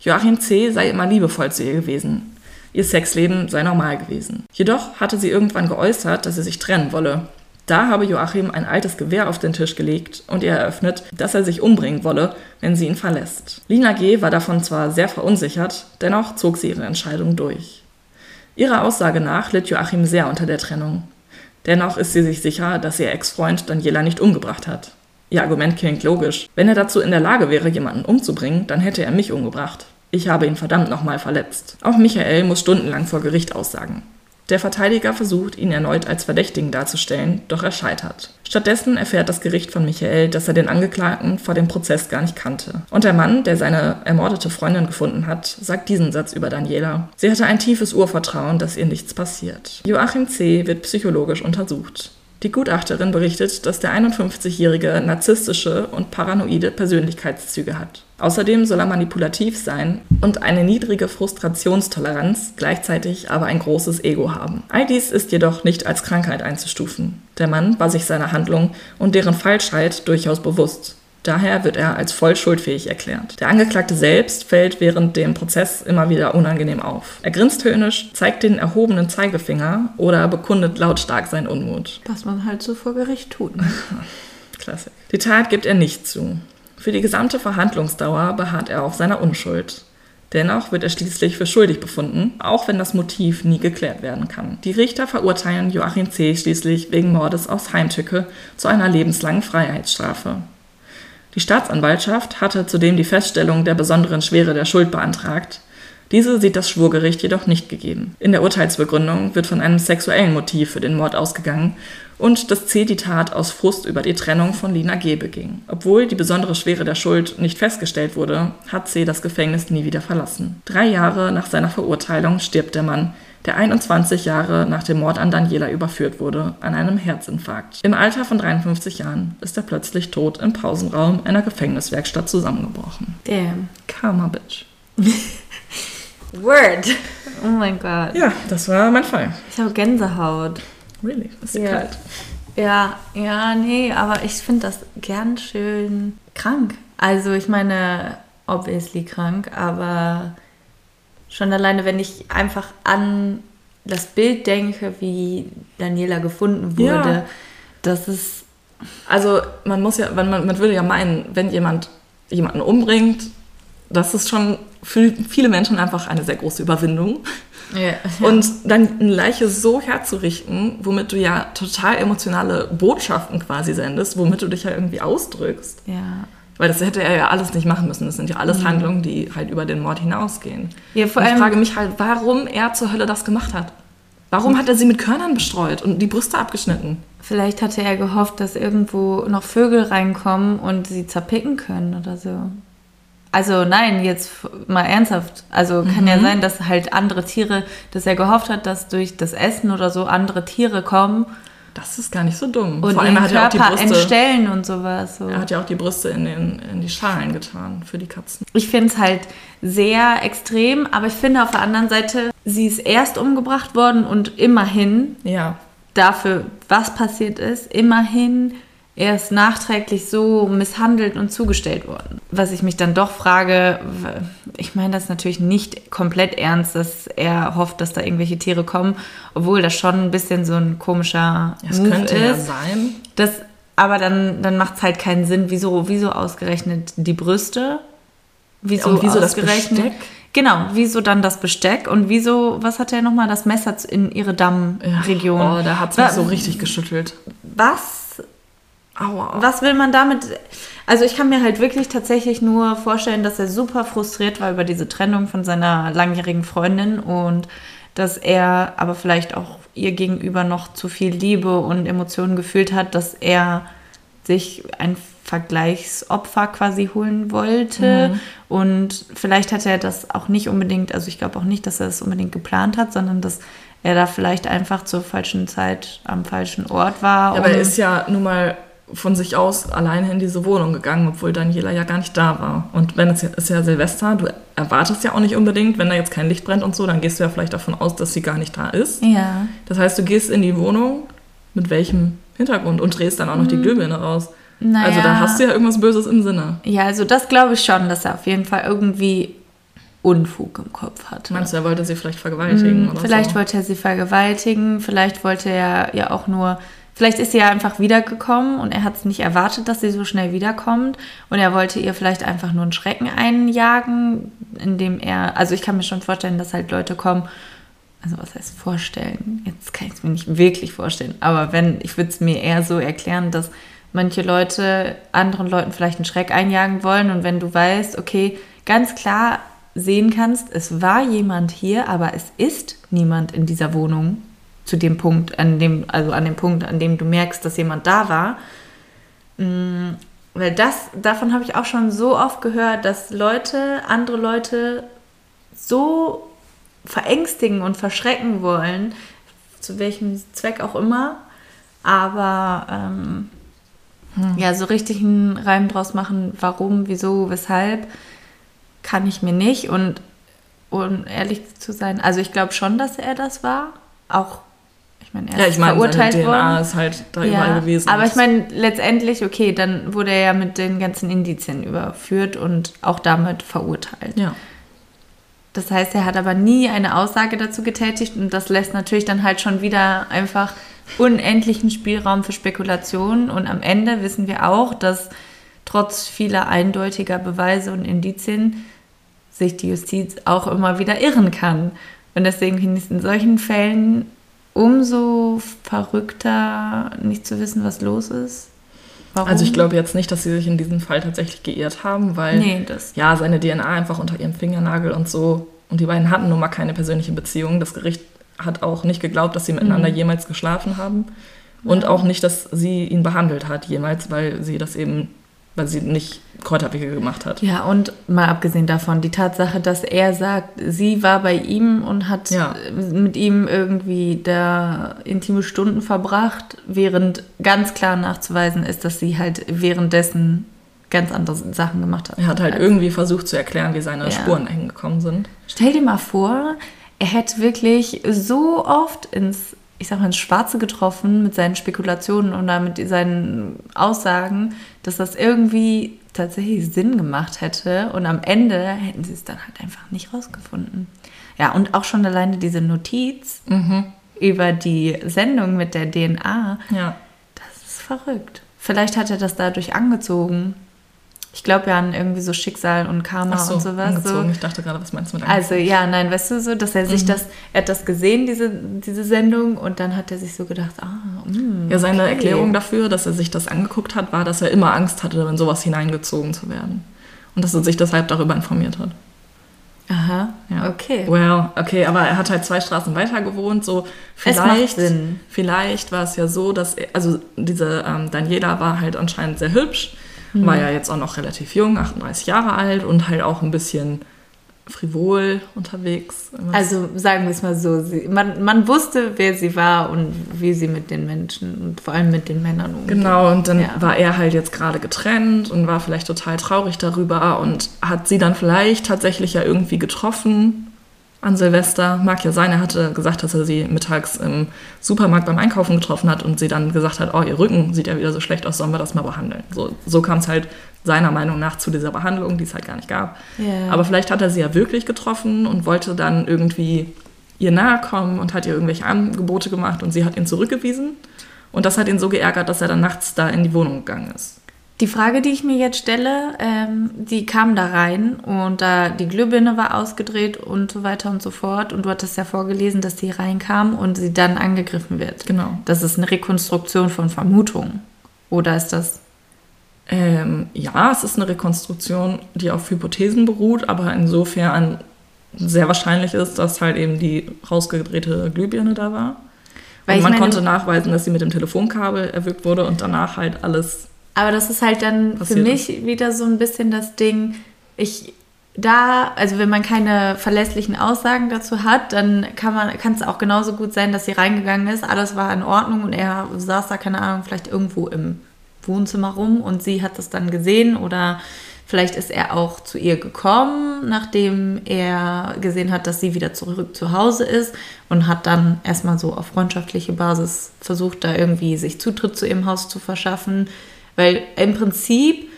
Joachim C. sei immer liebevoll zu ihr gewesen. Ihr Sexleben sei normal gewesen. Jedoch hatte sie irgendwann geäußert, dass sie sich trennen wolle. Da habe Joachim ein altes Gewehr auf den Tisch gelegt und ihr eröffnet, dass er sich umbringen wolle, wenn sie ihn verlässt. Lina G. war davon zwar sehr verunsichert, dennoch zog sie ihre Entscheidung durch. Ihrer Aussage nach litt Joachim sehr unter der Trennung. Dennoch ist sie sich sicher, dass ihr Ex-Freund Daniela nicht umgebracht hat. Ihr Argument klingt logisch. Wenn er dazu in der Lage wäre, jemanden umzubringen, dann hätte er mich umgebracht. Ich habe ihn verdammt nochmal verletzt. Auch Michael muss stundenlang vor Gericht aussagen. Der Verteidiger versucht, ihn erneut als Verdächtigen darzustellen, doch er scheitert. Stattdessen erfährt das Gericht von Michael, dass er den Angeklagten vor dem Prozess gar nicht kannte. Und der Mann, der seine ermordete Freundin gefunden hat, sagt diesen Satz über Daniela. Sie hatte ein tiefes Urvertrauen, dass ihr nichts passiert. Joachim C. wird psychologisch untersucht. Die Gutachterin berichtet, dass der 51-Jährige narzisstische und paranoide Persönlichkeitszüge hat. Außerdem soll er manipulativ sein und eine niedrige Frustrationstoleranz, gleichzeitig aber ein großes Ego haben. All dies ist jedoch nicht als Krankheit einzustufen. Der Mann war sich seiner Handlung und deren Falschheit durchaus bewusst. Daher wird er als voll schuldfähig erklärt. Der Angeklagte selbst fällt während dem Prozess immer wieder unangenehm auf. Er grinst höhnisch, zeigt den erhobenen Zeigefinger oder bekundet lautstark seinen Unmut. Was man halt so vor Gericht tut. Ne? Klassik. Die Tat gibt er nicht zu. Für die gesamte Verhandlungsdauer beharrt er auf seiner Unschuld. Dennoch wird er schließlich für schuldig befunden, auch wenn das Motiv nie geklärt werden kann. Die Richter verurteilen Joachim C. schließlich wegen Mordes aus Heimtücke zu einer lebenslangen Freiheitsstrafe. Die Staatsanwaltschaft hatte zudem die Feststellung der besonderen Schwere der Schuld beantragt. Diese sieht das Schwurgericht jedoch nicht gegeben. In der Urteilsbegründung wird von einem sexuellen Motiv für den Mord ausgegangen und dass C. die Tat aus Frust über die Trennung von Lina G. beging. Obwohl die besondere Schwere der Schuld nicht festgestellt wurde, hat C. das Gefängnis nie wieder verlassen. Drei Jahre nach seiner Verurteilung stirbt der Mann, der 21 Jahre nach dem Mord an Daniela überführt wurde, an einem Herzinfarkt. Im Alter von 53 Jahren ist er plötzlich tot im Pausenraum einer Gefängniswerkstatt zusammengebrochen. Damn. Karma, Bitch. Word. Oh mein Gott. Ja, das war mein Fall. Ich habe Gänsehaut. Really? Ist ja Ja. kalt. Ja, ja, nee, aber ich finde das gern schön krank. Also ich meine, obviously krank, aber schon alleine, wenn ich einfach an das Bild denke, wie Daniela gefunden wurde, Ja. das ist, Also man muss ja, man, man würde ja meinen, wenn jemand jemanden umbringt, das ist schon für viele Menschen einfach eine sehr große Überwindung. ja, Und dann eine Leiche so herzurichten, womit du ja total emotionale Botschaften quasi sendest, womit du dich ja irgendwie ausdrückst. ja. Weil das hätte er ja alles nicht machen müssen. Das sind ja alles Handlungen, die halt über den Mord hinausgehen. Ja, vor Und ich allem- frage mich halt, warum er zur Hölle das gemacht hat. Warum hat er sie mit Körnern bestreut und die Brüste abgeschnitten? Vielleicht hatte er gehofft, dass irgendwo noch Vögel reinkommen und sie zerpicken können oder so. Also nein, jetzt mal ernsthaft. Also kann Mhm. ja sein, dass halt andere Tiere, dass er gehofft hat, dass durch das Essen oder so andere Tiere kommen Das ist gar nicht so dumm. Und Vor allem hat er auch die Körper Brüste. entstellen und sowas. So. Er hat ja auch die Brüste in, den, in die Schalen getan für die Katzen. Ich finde es halt sehr extrem, aber ich finde auf der anderen Seite, sie ist erst umgebracht worden und immerhin Ja. dafür, was passiert ist, immerhin erst nachträglich so misshandelt und zugestellt worden. Was ich mich dann doch frage, ich meine das natürlich nicht komplett ernst, dass er hofft, dass da irgendwelche Tiere kommen, obwohl das schon ein bisschen so ein komischer Es Move könnte ja ist. sein. Das, aber dann, dann macht es halt keinen Sinn, wieso, wieso ausgerechnet die Brüste? Wieso, Und wieso das ausgerechnet? Besteck? Genau, wieso dann das Besteck und wieso, was hat er nochmal, das Messer in ihre Dammregion? Oh, da hat es mich so richtig geschüttelt. Was, Aua. was will man damit? Also ich kann mir halt wirklich tatsächlich nur vorstellen, dass er super frustriert war über diese Trennung von seiner langjährigen Freundin und dass er aber vielleicht auch ihr gegenüber noch zu viel Liebe und Emotionen gefühlt hat, dass er sich ein Vergleichsopfer quasi holen wollte. Und vielleicht hat er das auch nicht unbedingt, also ich glaube auch nicht, dass er es unbedingt geplant hat, sondern dass er da vielleicht einfach zur falschen Zeit am falschen Ort war. Aber er ist ja nun mal von sich aus alleine in diese Wohnung gegangen, obwohl Daniela ja gar nicht da war. Und wenn es ja, ist ja Silvester, du erwartest ja auch nicht unbedingt, wenn da jetzt kein Licht brennt und so, dann gehst du ja vielleicht davon aus, dass sie gar nicht da ist. ja. Das heißt, du gehst in die Wohnung mit welchem Hintergrund und drehst dann auch noch die Glühbirne raus. Mhm. Naja. Also da hast du ja irgendwas Böses im Sinne. Ja, also das glaube ich schon, dass er auf jeden Fall irgendwie Unfug im Kopf hatte. Meinst du, er wollte sie vielleicht vergewaltigen oder Mhm. Vielleicht so? wollte er sie vergewaltigen, vielleicht wollte er ja auch nur, vielleicht ist sie ja einfach wiedergekommen und er hat es nicht erwartet, dass sie so schnell wiederkommt. Und er wollte ihr vielleicht einfach nur einen Schrecken einjagen, indem er, also ich kann mir schon vorstellen, dass halt Leute kommen, also was heißt vorstellen? Jetzt kann ich es mir nicht wirklich vorstellen, aber wenn, ich würde es mir eher so erklären, dass manche Leute anderen Leuten vielleicht einen Schreck einjagen wollen. Und wenn du weißt, okay, ganz klar sehen kannst, es war jemand hier, aber es ist niemand in dieser Wohnung zu dem Punkt, an dem, also an dem Punkt, an dem du merkst, dass jemand da war. Mm, Weil das, davon habe ich auch schon so oft gehört, dass Leute, andere Leute so verängstigen und verschrecken wollen, zu welchem Zweck auch immer, aber ähm, ja, so richtig einen Reim draus machen, warum, wieso, weshalb, kann ich mir nicht. Und um ehrlich zu sein, also ich glaube schon, dass er das war. Auch, ich meine, er Ja, ist ich meine, verurteilt seine DNA worden. ist halt da überall gewesen. Aber ich meine, letztendlich, okay, dann wurde er ja mit den ganzen Indizien überführt und auch damit verurteilt. ja. Das heißt, er hat aber nie eine Aussage dazu getätigt und das lässt natürlich dann halt schon wieder einfach unendlichen Spielraum für Spekulationen und am Ende wissen wir auch, dass trotz vieler eindeutiger Beweise und Indizien sich die Justiz auch immer wieder irren kann. Und deswegen finde ich es in solchen Fällen umso verrückter, nicht zu wissen, was los ist. Warum? Also ich glaube jetzt nicht, dass sie sich in diesem Fall tatsächlich geirrt haben, weil Nee, ja seine DNA einfach unter ihrem Fingernagel und so und die beiden hatten nun mal keine persönliche Beziehung. Das Gericht hat auch nicht geglaubt, dass sie miteinander Mhm. jemals geschlafen haben und auch nicht, dass sie ihn behandelt hat jemals, weil sie das eben, weil sie nicht Kräuterwicke gemacht hat. Ja, und mal abgesehen davon, die Tatsache, dass er sagt, sie war bei ihm und hat Ja. mit ihm irgendwie da intime Stunden verbracht, während ganz klar nachzuweisen ist, dass sie halt währenddessen ganz andere Sachen gemacht hat. Er hat halt Also, irgendwie versucht zu erklären, wie seine Ja. Spuren dahin gekommen sind. Stell dir mal vor, er hätte wirklich so oft ins, ich sag mal, ins Schwarze getroffen mit seinen Spekulationen oder mit seinen Aussagen, dass das irgendwie tatsächlich Sinn gemacht hätte und am Ende hätten sie es dann halt einfach nicht rausgefunden. Ja, und auch schon alleine diese Notiz über die Sendung mit der DNA, Ja. das ist verrückt. Vielleicht hat er das dadurch angezogen. Ich glaube ja an irgendwie so Schicksal und Karma so, und sowas. So. angezogen. Ich dachte gerade, was meinst du mit Also ja, nein, weißt du so, dass er Mhm. sich das, er hat das gesehen, diese, diese Sendung, und dann hat er sich so gedacht, ah, mh, Ja, seine okay. Erklärung dafür, dass er sich das angeguckt hat, war, dass er immer Angst hatte, in sowas hineingezogen zu werden. Und dass er sich deshalb darüber informiert hat. Aha, Ja. okay. Well, okay, aber er hat halt zwei Straßen weiter gewohnt, so Es macht vielleicht, Sinn. vielleicht war es ja so, dass er, also diese ähm, Daniela war halt anscheinend sehr hübsch, Mhm. war ja jetzt auch noch relativ jung, 38 Jahre alt und halt auch ein bisschen frivol unterwegs. Also sagen wir es mal so, sie, man, man wusste, wer sie war und wie sie mit den Menschen und vor allem mit den Männern umgeht. Genau, und dann ja. war er halt jetzt gerade getrennt und war vielleicht total traurig darüber und hat sie dann vielleicht tatsächlich ja irgendwie getroffen an Silvester. Mag ja sein, er hatte gesagt, dass er sie mittags im Supermarkt beim Einkaufen getroffen hat und sie dann gesagt hat, oh, ihr Rücken sieht ja wieder so schlecht aus, sollen wir das mal behandeln. So, so kam es halt seiner Meinung nach zu dieser Behandlung, die es halt gar nicht gab. Yeah. Aber vielleicht hat er sie ja wirklich getroffen und wollte dann irgendwie ihr nahe kommen und hat ihr irgendwelche Angebote gemacht und sie hat ihn zurückgewiesen. Und das hat ihn so geärgert, dass er dann nachts da in die Wohnung gegangen ist. Die Frage, die ich mir jetzt stelle, ähm, die kam da rein und da die Glühbirne war ausgedreht und so weiter und so fort. Und du hattest ja vorgelesen, dass sie reinkam und sie dann angegriffen wird. Genau. Das ist eine Rekonstruktion von Vermutungen. Oder ist das ähm, ja, es ist eine Rekonstruktion, die auf Hypothesen beruht, aber insofern sehr wahrscheinlich ist, dass halt eben die rausgedrehte Glühbirne da war. Weil und man meine, konnte nachweisen, dass sie mit dem Telefonkabel erwürgt wurde und danach halt alles. Aber das ist halt dann für mich ist. wieder so ein bisschen das Ding, ich da, also wenn man keine verlässlichen Aussagen dazu hat, dann kann man, kann es auch genauso gut sein, dass sie reingegangen ist, alles war in Ordnung und er saß da, keine Ahnung, vielleicht irgendwo im Wohnzimmer rum und sie hat das dann gesehen oder vielleicht ist er auch zu ihr gekommen, nachdem er gesehen hat, dass sie wieder zurück zu Hause ist und hat dann erstmal so auf freundschaftliche Basis versucht, da irgendwie sich Zutritt zu ihrem Haus zu verschaffen, weil im Prinzip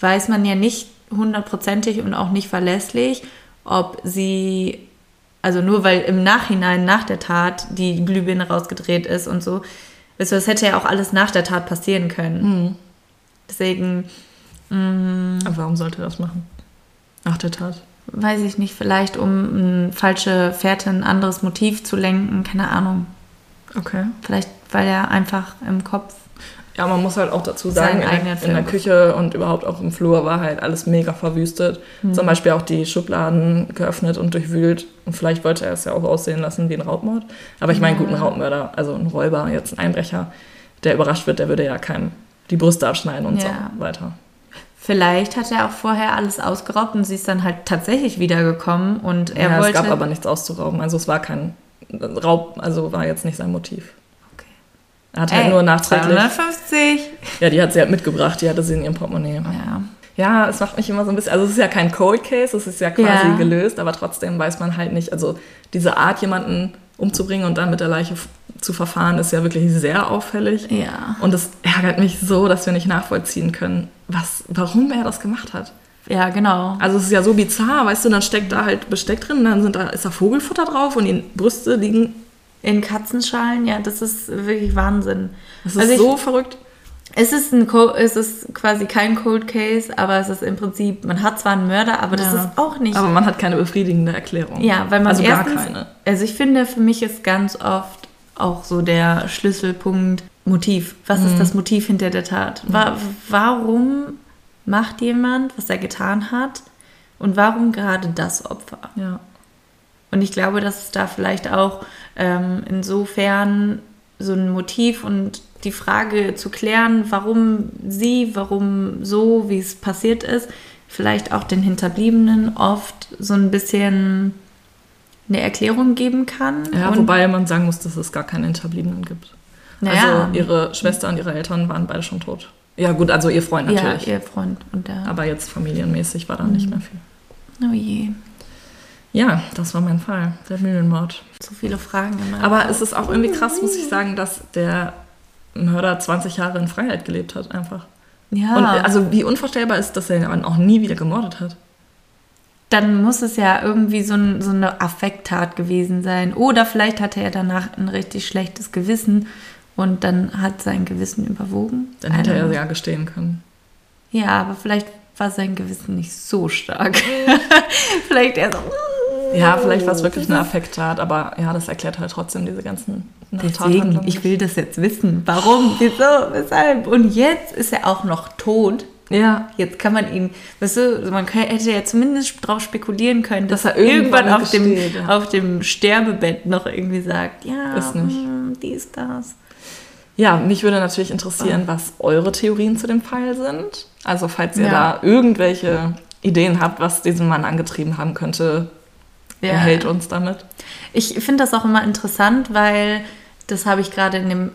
weiß man ja nicht hundertprozentig und auch nicht verlässlich, ob sie also nur weil im Nachhinein, nach der Tat, die Glühbirne rausgedreht ist und so, Weißt du, das hätte ja auch alles nach der Tat passieren können. Mhm. Deswegen. Mh, Aber warum sollte er das machen? Nach der Tat? Weiß ich nicht, vielleicht um eine falsche Fährte, ein anderes Motiv zu lenken, keine Ahnung. Okay. Vielleicht, weil er einfach im Kopf ja, man muss halt auch dazu sagen, in, in, der Küche und überhaupt auch im Flur war halt alles mega verwüstet. Mhm. Zum Beispiel auch die Schubladen geöffnet und durchwühlt. Und vielleicht wollte er es ja auch aussehen lassen wie ein Raubmord. Aber ich meine, ja. guten Raubmörder, also ein Räuber, jetzt ein Einbrecher, der überrascht wird, der würde ja keinem die Brüste abschneiden und ja. so weiter. Vielleicht hat er auch vorher alles ausgeraubt und sie ist dann halt tatsächlich wiedergekommen und er ja, wollte... es gab aber nichts auszurauben. Also es war kein Raub, also war jetzt nicht sein Motiv. Er hat halt Ey, nur nachträglich. 250? Ja, die hat sie halt mitgebracht, die hatte sie in ihrem Portemonnaie. Ja. Ja, es macht mich immer so ein bisschen, also es ist ja kein Cold Case, es ist ja quasi ja. gelöst, aber trotzdem weiß man halt nicht, also diese Art, jemanden umzubringen und dann mit der Leiche zu verfahren, ist ja wirklich sehr auffällig. Ja. Und es ärgert mich so, dass wir nicht nachvollziehen können, was, warum er das gemacht hat. Ja, genau. Also es ist ja so bizarr, weißt du, dann steckt da halt Besteck drin, dann sind da, ist da Vogelfutter drauf und die Brüste liegen in Katzenschalen, ja, das ist wirklich Wahnsinn. Das ist also ich, so verrückt. Es ist, ein, es ist quasi kein Cold Case, aber es ist im Prinzip, man hat zwar einen Mörder, aber das ja. ist auch nicht. Aber man hat keine befriedigende Erklärung. Ja, weil man also erstens, gar keine. Also ich finde, für mich ist ganz oft auch so der Schlüsselpunkt Motiv. Was mhm. ist das Motiv hinter der Tat? Wa warum macht jemand, was er getan hat? Und warum gerade das Opfer? Ja. Und ich glaube, dass es da vielleicht auch ähm, insofern so ein Motiv und die Frage zu klären, warum sie, warum so, wie es passiert ist, vielleicht auch den Hinterbliebenen oft so ein bisschen eine Erklärung geben kann. Ja, wobei man sagen muss, dass es gar keine Hinterbliebenen gibt. Naja. Also ihre Schwester und ihre Eltern waren beide schon tot. Ja gut, also ihr Freund natürlich. Ja, ihr Freund. Und der Aber jetzt familienmäßig war da mhm. nicht mehr viel. Oh je. Ja, das war mein Fall, der Mühlenmord. Zu viele Fragen immer. Aber es ist auch irgendwie krass, muss ich sagen, dass der Mörder 20 Jahre in Freiheit gelebt hat, einfach. Ja. Und also wie unvorstellbar ist, dass er dann auch nie wieder gemordet hat. Dann muss es ja irgendwie so, ein, so eine Affekttat gewesen sein. Oder vielleicht hatte er danach ein richtig schlechtes Gewissen und dann hat sein Gewissen überwogen. Dann hätte er ja gestehen können. Ja, aber vielleicht war sein Gewissen nicht so stark. vielleicht eher so. Ja, vielleicht war es wirklich eine Affekttat, aber ja, das erklärt halt trotzdem diese ganzen Deswegen, ich will das jetzt wissen. Warum? Wieso? Weshalb? Und jetzt ist er auch noch tot. Ja. Jetzt kann man ihn, weißt du, man hätte ja zumindest darauf spekulieren können, dass, dass er irgendwann, irgendwann auf, dem, ja. auf dem Sterbebett noch irgendwie sagt, ja, ist nicht. Mh, hm, dies, das. Ja, mich würde natürlich interessieren, was eure Theorien zu dem Fall sind. Also falls ihr ja. da irgendwelche Ideen habt, was diesen Mann angetrieben haben könnte, ja. erhält uns damit. Ich finde das auch immer interessant, weil das habe ich gerade in dem,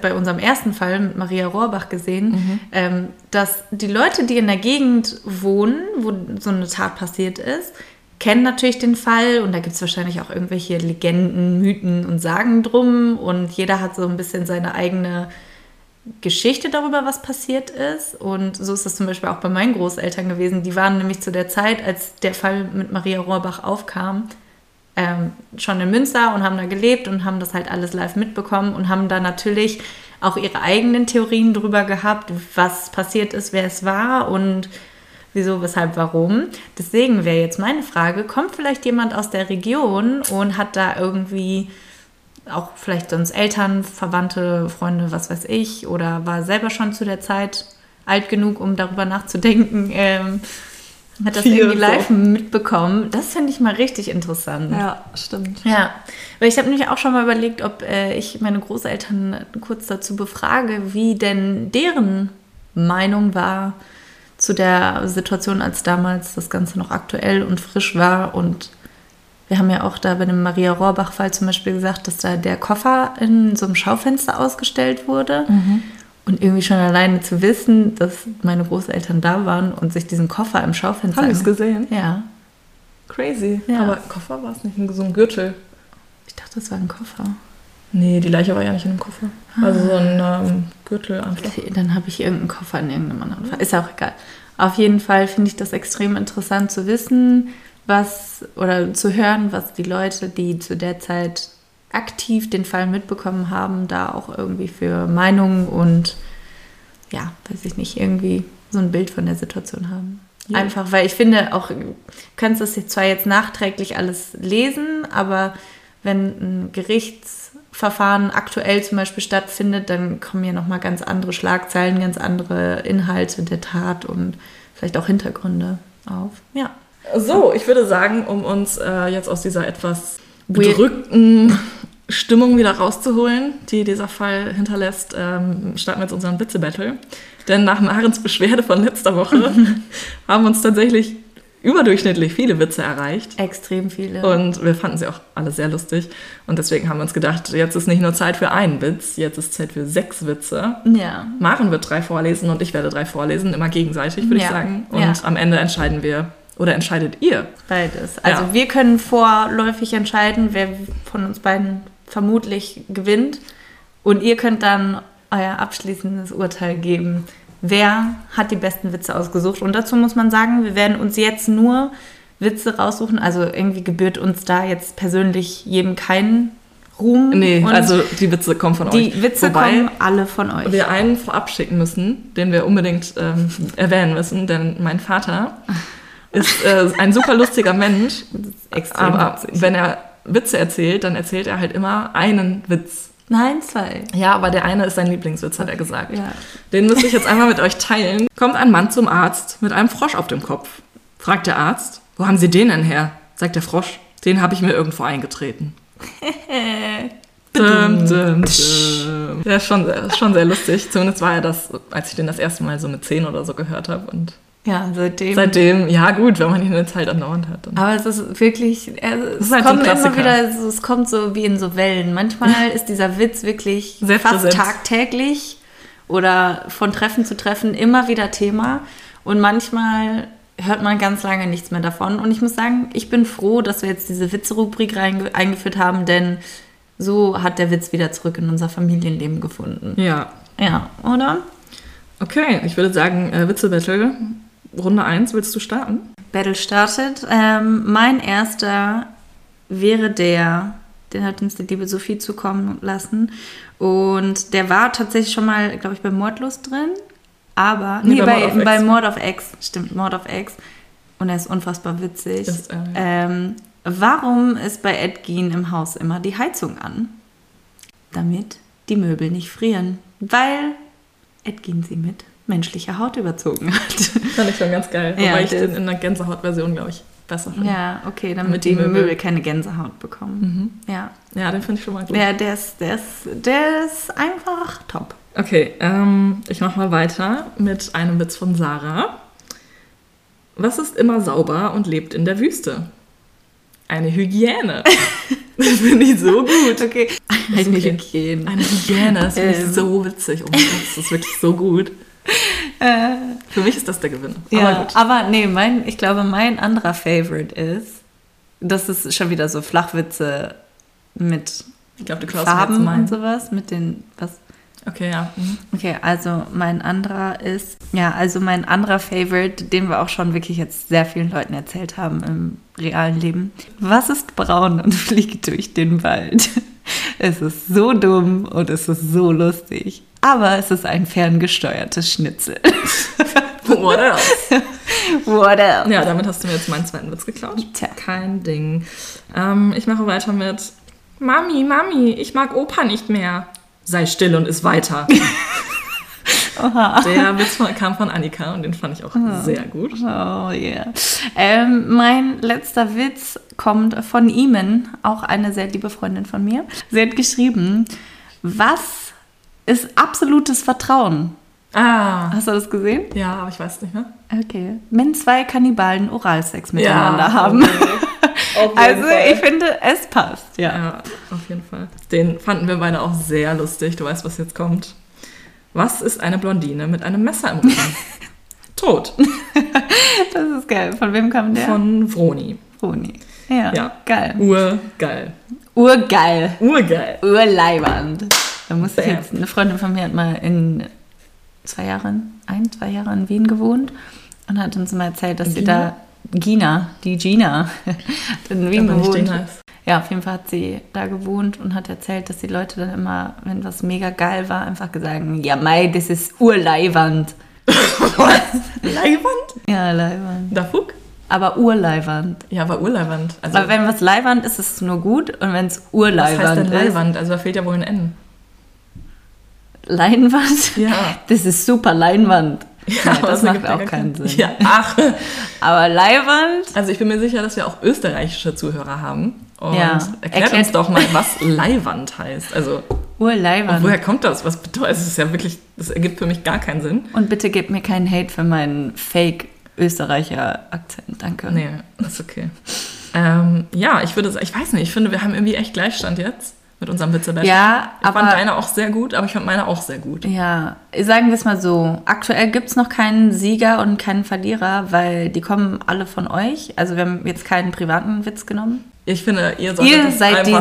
bei unserem ersten Fall mit Maria Rohrbach gesehen, mhm. ähm, dass die Leute, die in der Gegend wohnen, wo so eine Tat passiert ist, kennen natürlich den Fall und da gibt es wahrscheinlich auch irgendwelche Legenden, Mythen und Sagen drum und jeder hat so ein bisschen seine eigene Geschichte darüber, was passiert ist. Und so ist das zum Beispiel auch bei meinen Großeltern gewesen. Die waren nämlich zu der Zeit, als der Fall mit Maria Rohrbach aufkam, ähm, schon in Münster und haben da gelebt und haben das halt alles live mitbekommen und haben da natürlich auch ihre eigenen Theorien drüber gehabt, was passiert ist, wer es war und wieso, weshalb, warum. Deswegen wäre jetzt meine Frage, kommt vielleicht jemand aus der Region und hat da irgendwie auch vielleicht sonst Eltern, Verwandte, Freunde, was weiß ich, oder war selber schon zu der Zeit alt genug, um darüber nachzudenken, ähm, hat das Viel irgendwie live so. mitbekommen. Das finde ich mal richtig interessant. Ja, stimmt. Ja, weil ich habe nämlich auch schon mal überlegt, ob äh, ich meine Großeltern kurz dazu befrage, wie denn deren Meinung war zu der Situation, als damals das Ganze noch aktuell und frisch war. Und wir haben ja auch da bei dem Maria Rohrbach-Fall zum Beispiel gesagt, dass da der Koffer in so einem Schaufenster ausgestellt wurde. Mhm. Und irgendwie schon alleine zu wissen, dass meine Großeltern da waren und sich diesen Koffer im Schaufenster. Haben es gesehen? Ja. Crazy. Ja. Aber Koffer war es nicht, so ein Gürtel. Ich dachte, es war ein Koffer. Nee, die Leiche war ja nicht in einem Koffer. Ah. Also so ein ähm, Gürtel einfach. Okay, dann habe ich irgendeinen Koffer in irgendeinem anderen Fall. Ist auch egal. Auf jeden Fall finde ich das extrem interessant zu wissen, was oder zu hören, was die Leute, die zu der Zeit aktiv den Fall mitbekommen haben, da auch irgendwie für Meinungen und ja, weiß ich nicht, irgendwie so ein Bild von der Situation haben. Ja. Einfach, weil ich finde, auch kannst das jetzt zwar jetzt nachträglich alles lesen, aber wenn ein Gerichtsverfahren aktuell zum Beispiel stattfindet, dann kommen ja nochmal ganz andere Schlagzeilen, ganz andere Inhalte der Tat und vielleicht auch Hintergründe auf. Ja. So, ich würde sagen, um uns äh, jetzt aus dieser etwas bedrückten Stimmung wieder rauszuholen, die dieser Fall hinterlässt, ähm, starten wir jetzt unseren Witze-Battle. Denn nach Marens Beschwerde von letzter Woche haben uns tatsächlich überdurchschnittlich viele Witze erreicht. Extrem viele. Und wir fanden sie auch alle sehr lustig. Und deswegen haben wir uns gedacht, jetzt ist nicht nur Zeit für einen Witz, jetzt ist Zeit für sechs Witze. Ja. Maren wird drei vorlesen und ich werde drei vorlesen, immer gegenseitig, würde ja. ich sagen. Und ja. am Ende entscheiden wir, oder entscheidet ihr? Beides. Also ja. wir können vorläufig entscheiden, wer von uns beiden vermutlich gewinnt. Und ihr könnt dann euer abschließendes Urteil geben. Wer hat die besten Witze ausgesucht? Und dazu muss man sagen, wir werden uns jetzt nur Witze raussuchen. Also irgendwie gebührt uns da jetzt persönlich jedem keinen Ruhm. Nee, also die Witze kommen von die euch. Die Witze Wobei kommen alle von euch. Wir einen vorab schicken müssen, den wir unbedingt ähm, erwähnen müssen, denn mein Vater ist äh, ein super lustiger Mensch. Extrem aber witzig. wenn er Witze erzählt, dann erzählt er halt immer einen Witz. Nein, zwei. Ja, aber der eine ist sein Lieblingswitz, hat er gesagt. Ja. Den müsste ich jetzt einmal mit euch teilen. Kommt ein Mann zum Arzt mit einem Frosch auf dem Kopf. Fragt der Arzt, wo haben Sie den denn her? Sagt der Frosch, den habe ich mir irgendwo eingetreten. dum, dum, dum. Ja, schon, schon sehr lustig. Zumindest war er das, als ich den das erste Mal so mit zehn oder so gehört habe. Und ja, seitdem. Seitdem, ja gut, wenn man ihn eine Zeit andauernd hat. Aber es ist wirklich, es, ist halt kommt so immer wieder, so, es kommt so wie in so Wellen. Manchmal ist dieser Witz wirklich Sehr fast präsent. tagtäglich oder von Treffen zu Treffen immer wieder Thema. Und manchmal hört man ganz lange nichts mehr davon. Und ich muss sagen, ich bin froh, dass wir jetzt diese Witzrubrik eingeführt haben, denn so hat der Witz wieder zurück in unser Familienleben gefunden. Ja. Ja, oder? Okay, ich würde sagen, äh, Witze-Battle Runde 1, willst du starten? Battle startet. Ähm, mein erster wäre der, den hat uns die liebe Sophie zukommen lassen. Und der war tatsächlich schon mal, glaube ich, bei Mordlust drin. Aber, nee, nee bei, bei, Mord, bei Mord of X. Stimmt, Mord of X. Und er ist unfassbar witzig. Ist, äh, ähm, warum ist bei Edgin im Haus immer die Heizung an? Damit die Möbel nicht frieren. Weil Edgin sie mit menschliche Haut überzogen hat. Fand ich schon ganz geil. Ja, Wobei ich den in der Gänsehaut-Version, glaube ich, besser finde. Ja, okay, damit die Möbel. Möbel keine Gänsehaut bekommen. Mhm. Ja. Ja, den finde ich schon mal gut. Ja, der ist, der ist, der ist einfach top. Okay, ähm, ich mache mal weiter mit einem Witz von Sarah. Was ist immer sauber und lebt in der Wüste? Eine Hygiene. das finde ich so gut. Okay. Eine. Hygiene. Eine Hygiene, das finde ich Ähm. so witzig. Oh mein Gott, das ist wirklich so gut. Für mich ist das der Gewinn. Ja, Aber gut. aber nee, mein, ich glaube, mein anderer Favorite ist, das ist schon wieder so Flachwitze mit Ich glaube, du Farben und sowas, mit den, was? Okay, ja. Mhm. Okay, also mein anderer ist, ja, also mein anderer Favorite, den wir auch schon wirklich jetzt sehr vielen Leuten erzählt haben im realen Leben. Was ist braun und fliegt durch den Wald? Es ist so dumm und es ist so lustig. Aber es ist ein ferngesteuertes Schnitzel. What else? What else? Ja, damit hast du mir jetzt meinen zweiten Witz geklaut. Tja. Kein Ding. Ähm, ich mache weiter mit Mami, Mami, ich mag Opa nicht mehr. Sei still und iss weiter. Der Witz kam von Annika und den fand ich auch sehr gut. Oh yeah. Ähm, mein letzter Witz kommt von Imen, auch eine sehr liebe Freundin von mir. Sie hat geschrieben, was ist absolutes Vertrauen? Ah, Hast du das gesehen? ja, aber ich weiß nicht mehr. Okay. Wenn zwei Kannibalen Oralsex miteinander haben. Auf jeden Also Fall. ich finde, es passt. Ja. Ja, auf jeden Fall. Den fanden wir beide auch sehr lustig. Du weißt, was jetzt kommt. Was ist eine Blondine mit einem Messer im Rücken? Tot. Das ist geil. Von wem kam der? Von Vroni. Roni. Ja, Ja. geil. Urgeil. Urgeil. Urgeil. Urleiwand. Da muss ich jetzt, eine Freundin von mir hat mal in zwei Jahren, ein, zwei Jahre in Wien gewohnt und hat uns mal erzählt, dass sie Gina? da, Gina, die Gina, hat in Wien gewohnt. heißt. Ja, auf jeden Fall hat sie da gewohnt und hat erzählt, dass die Leute dann immer, wenn was mega geil war, einfach gesagt haben, ja mei, das ist Urleiwand. Leihwand? Ja, Leiwand. Da Fuck? Aber Urleiwand. Ja, aber Urleihwand. Also, Aber wenn was Leiwand ist, ist es nur gut und wenn es was Urleiwand heißt denn ist, Leihwand? Also da fehlt ja wohl ein N. Leinwand? Ja. Das ist super Leinwand. Ja, aber das macht auch keinen Sinn. Ja, ach. Aber Leihwand? Also ich bin mir sicher, dass wir auch österreichische Zuhörer haben. Und Ja. erklärt Erklärt- uns doch mal, was Leihwand heißt. Also Urleiwand. woher kommt das? Was bedeutet es? ist ja wirklich, das ergibt für mich gar keinen Sinn. Und bitte gebt mir keinen Hate für meinen Fake-Österreicher-Akzent. Danke. Nee, ist okay. ähm, ja, ich würde sagen, ich weiß nicht, ich finde, wir haben irgendwie echt Gleichstand jetzt mit unserem Witzebattle. Ja, ich aber- fand deine auch sehr gut, aber ich fand meine auch sehr gut. Ja, sagen wir es mal so. Aktuell gibt es noch keinen Sieger und keinen Verlierer, weil die kommen alle von euch. Also wir haben jetzt keinen privaten Witz genommen. Ich finde, ihr solltet Ihr seid, die,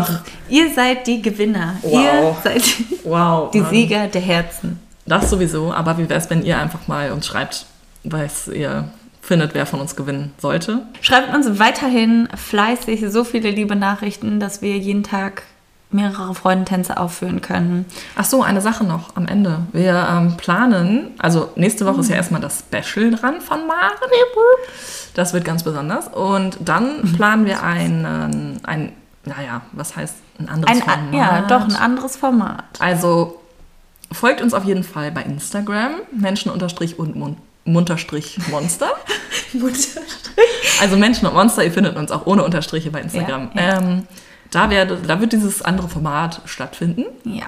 ihr seid die Gewinner. Wow. Ihr seid Wow. die. Sieger der Herzen. Das sowieso, aber wie wäre es, wenn ihr einfach mal uns schreibt, was ihr findet, wer von uns gewinnen sollte? Schreibt uns weiterhin fleißig so viele liebe Nachrichten, dass wir jeden Tag mehrere Freudentänze aufführen können. Ach so, eine Sache noch am Ende. Wir ähm, planen, also nächste Woche ist ja erstmal das Special dran von Maren. Das wird ganz besonders. Und dann planen wir einen, ein, naja, was heißt ein anderes Ein, Format? ja, doch ein anderes Format. Also folgt uns auf jeden Fall bei Instagram, Menschen unterstrich und Mun Munterstrich Monster. Also Menschen und Monster, ihr findet uns auch ohne Unterstriche bei Instagram. Ja, ja. Ähm, da, werde, da wird dieses andere Format stattfinden Ja.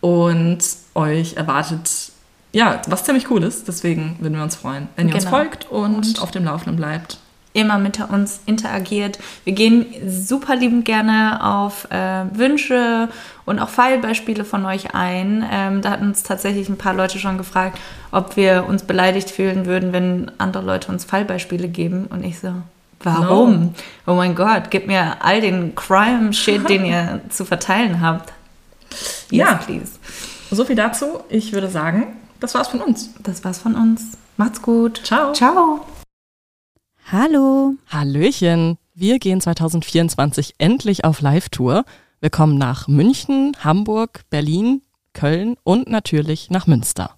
und euch erwartet ja was ziemlich cool ist. Deswegen würden wir uns freuen, wenn ihr uns Genau. folgt und, auf dem Laufenden bleibt. Immer mit uns interagiert. Wir gehen super liebend gerne auf äh, Wünsche und auch Fallbeispiele von euch ein. Ähm, da hatten uns tatsächlich ein paar Leute schon gefragt, ob wir uns beleidigt fühlen würden, wenn andere Leute uns Fallbeispiele geben. Und ich so, warum? Oh mein Gott, gib mir all den Crime-Shit, den ihr zu verteilen habt. Yes, Ja. please. So viel dazu. Ich würde sagen, das war's von uns. Das war's von uns. Macht's gut. Ciao. Ciao. Hallo. Hallöchen! Wir gehen 2024 endlich auf Live-Tour. Wir kommen nach München, Hamburg, Berlin, Köln und natürlich nach Münster.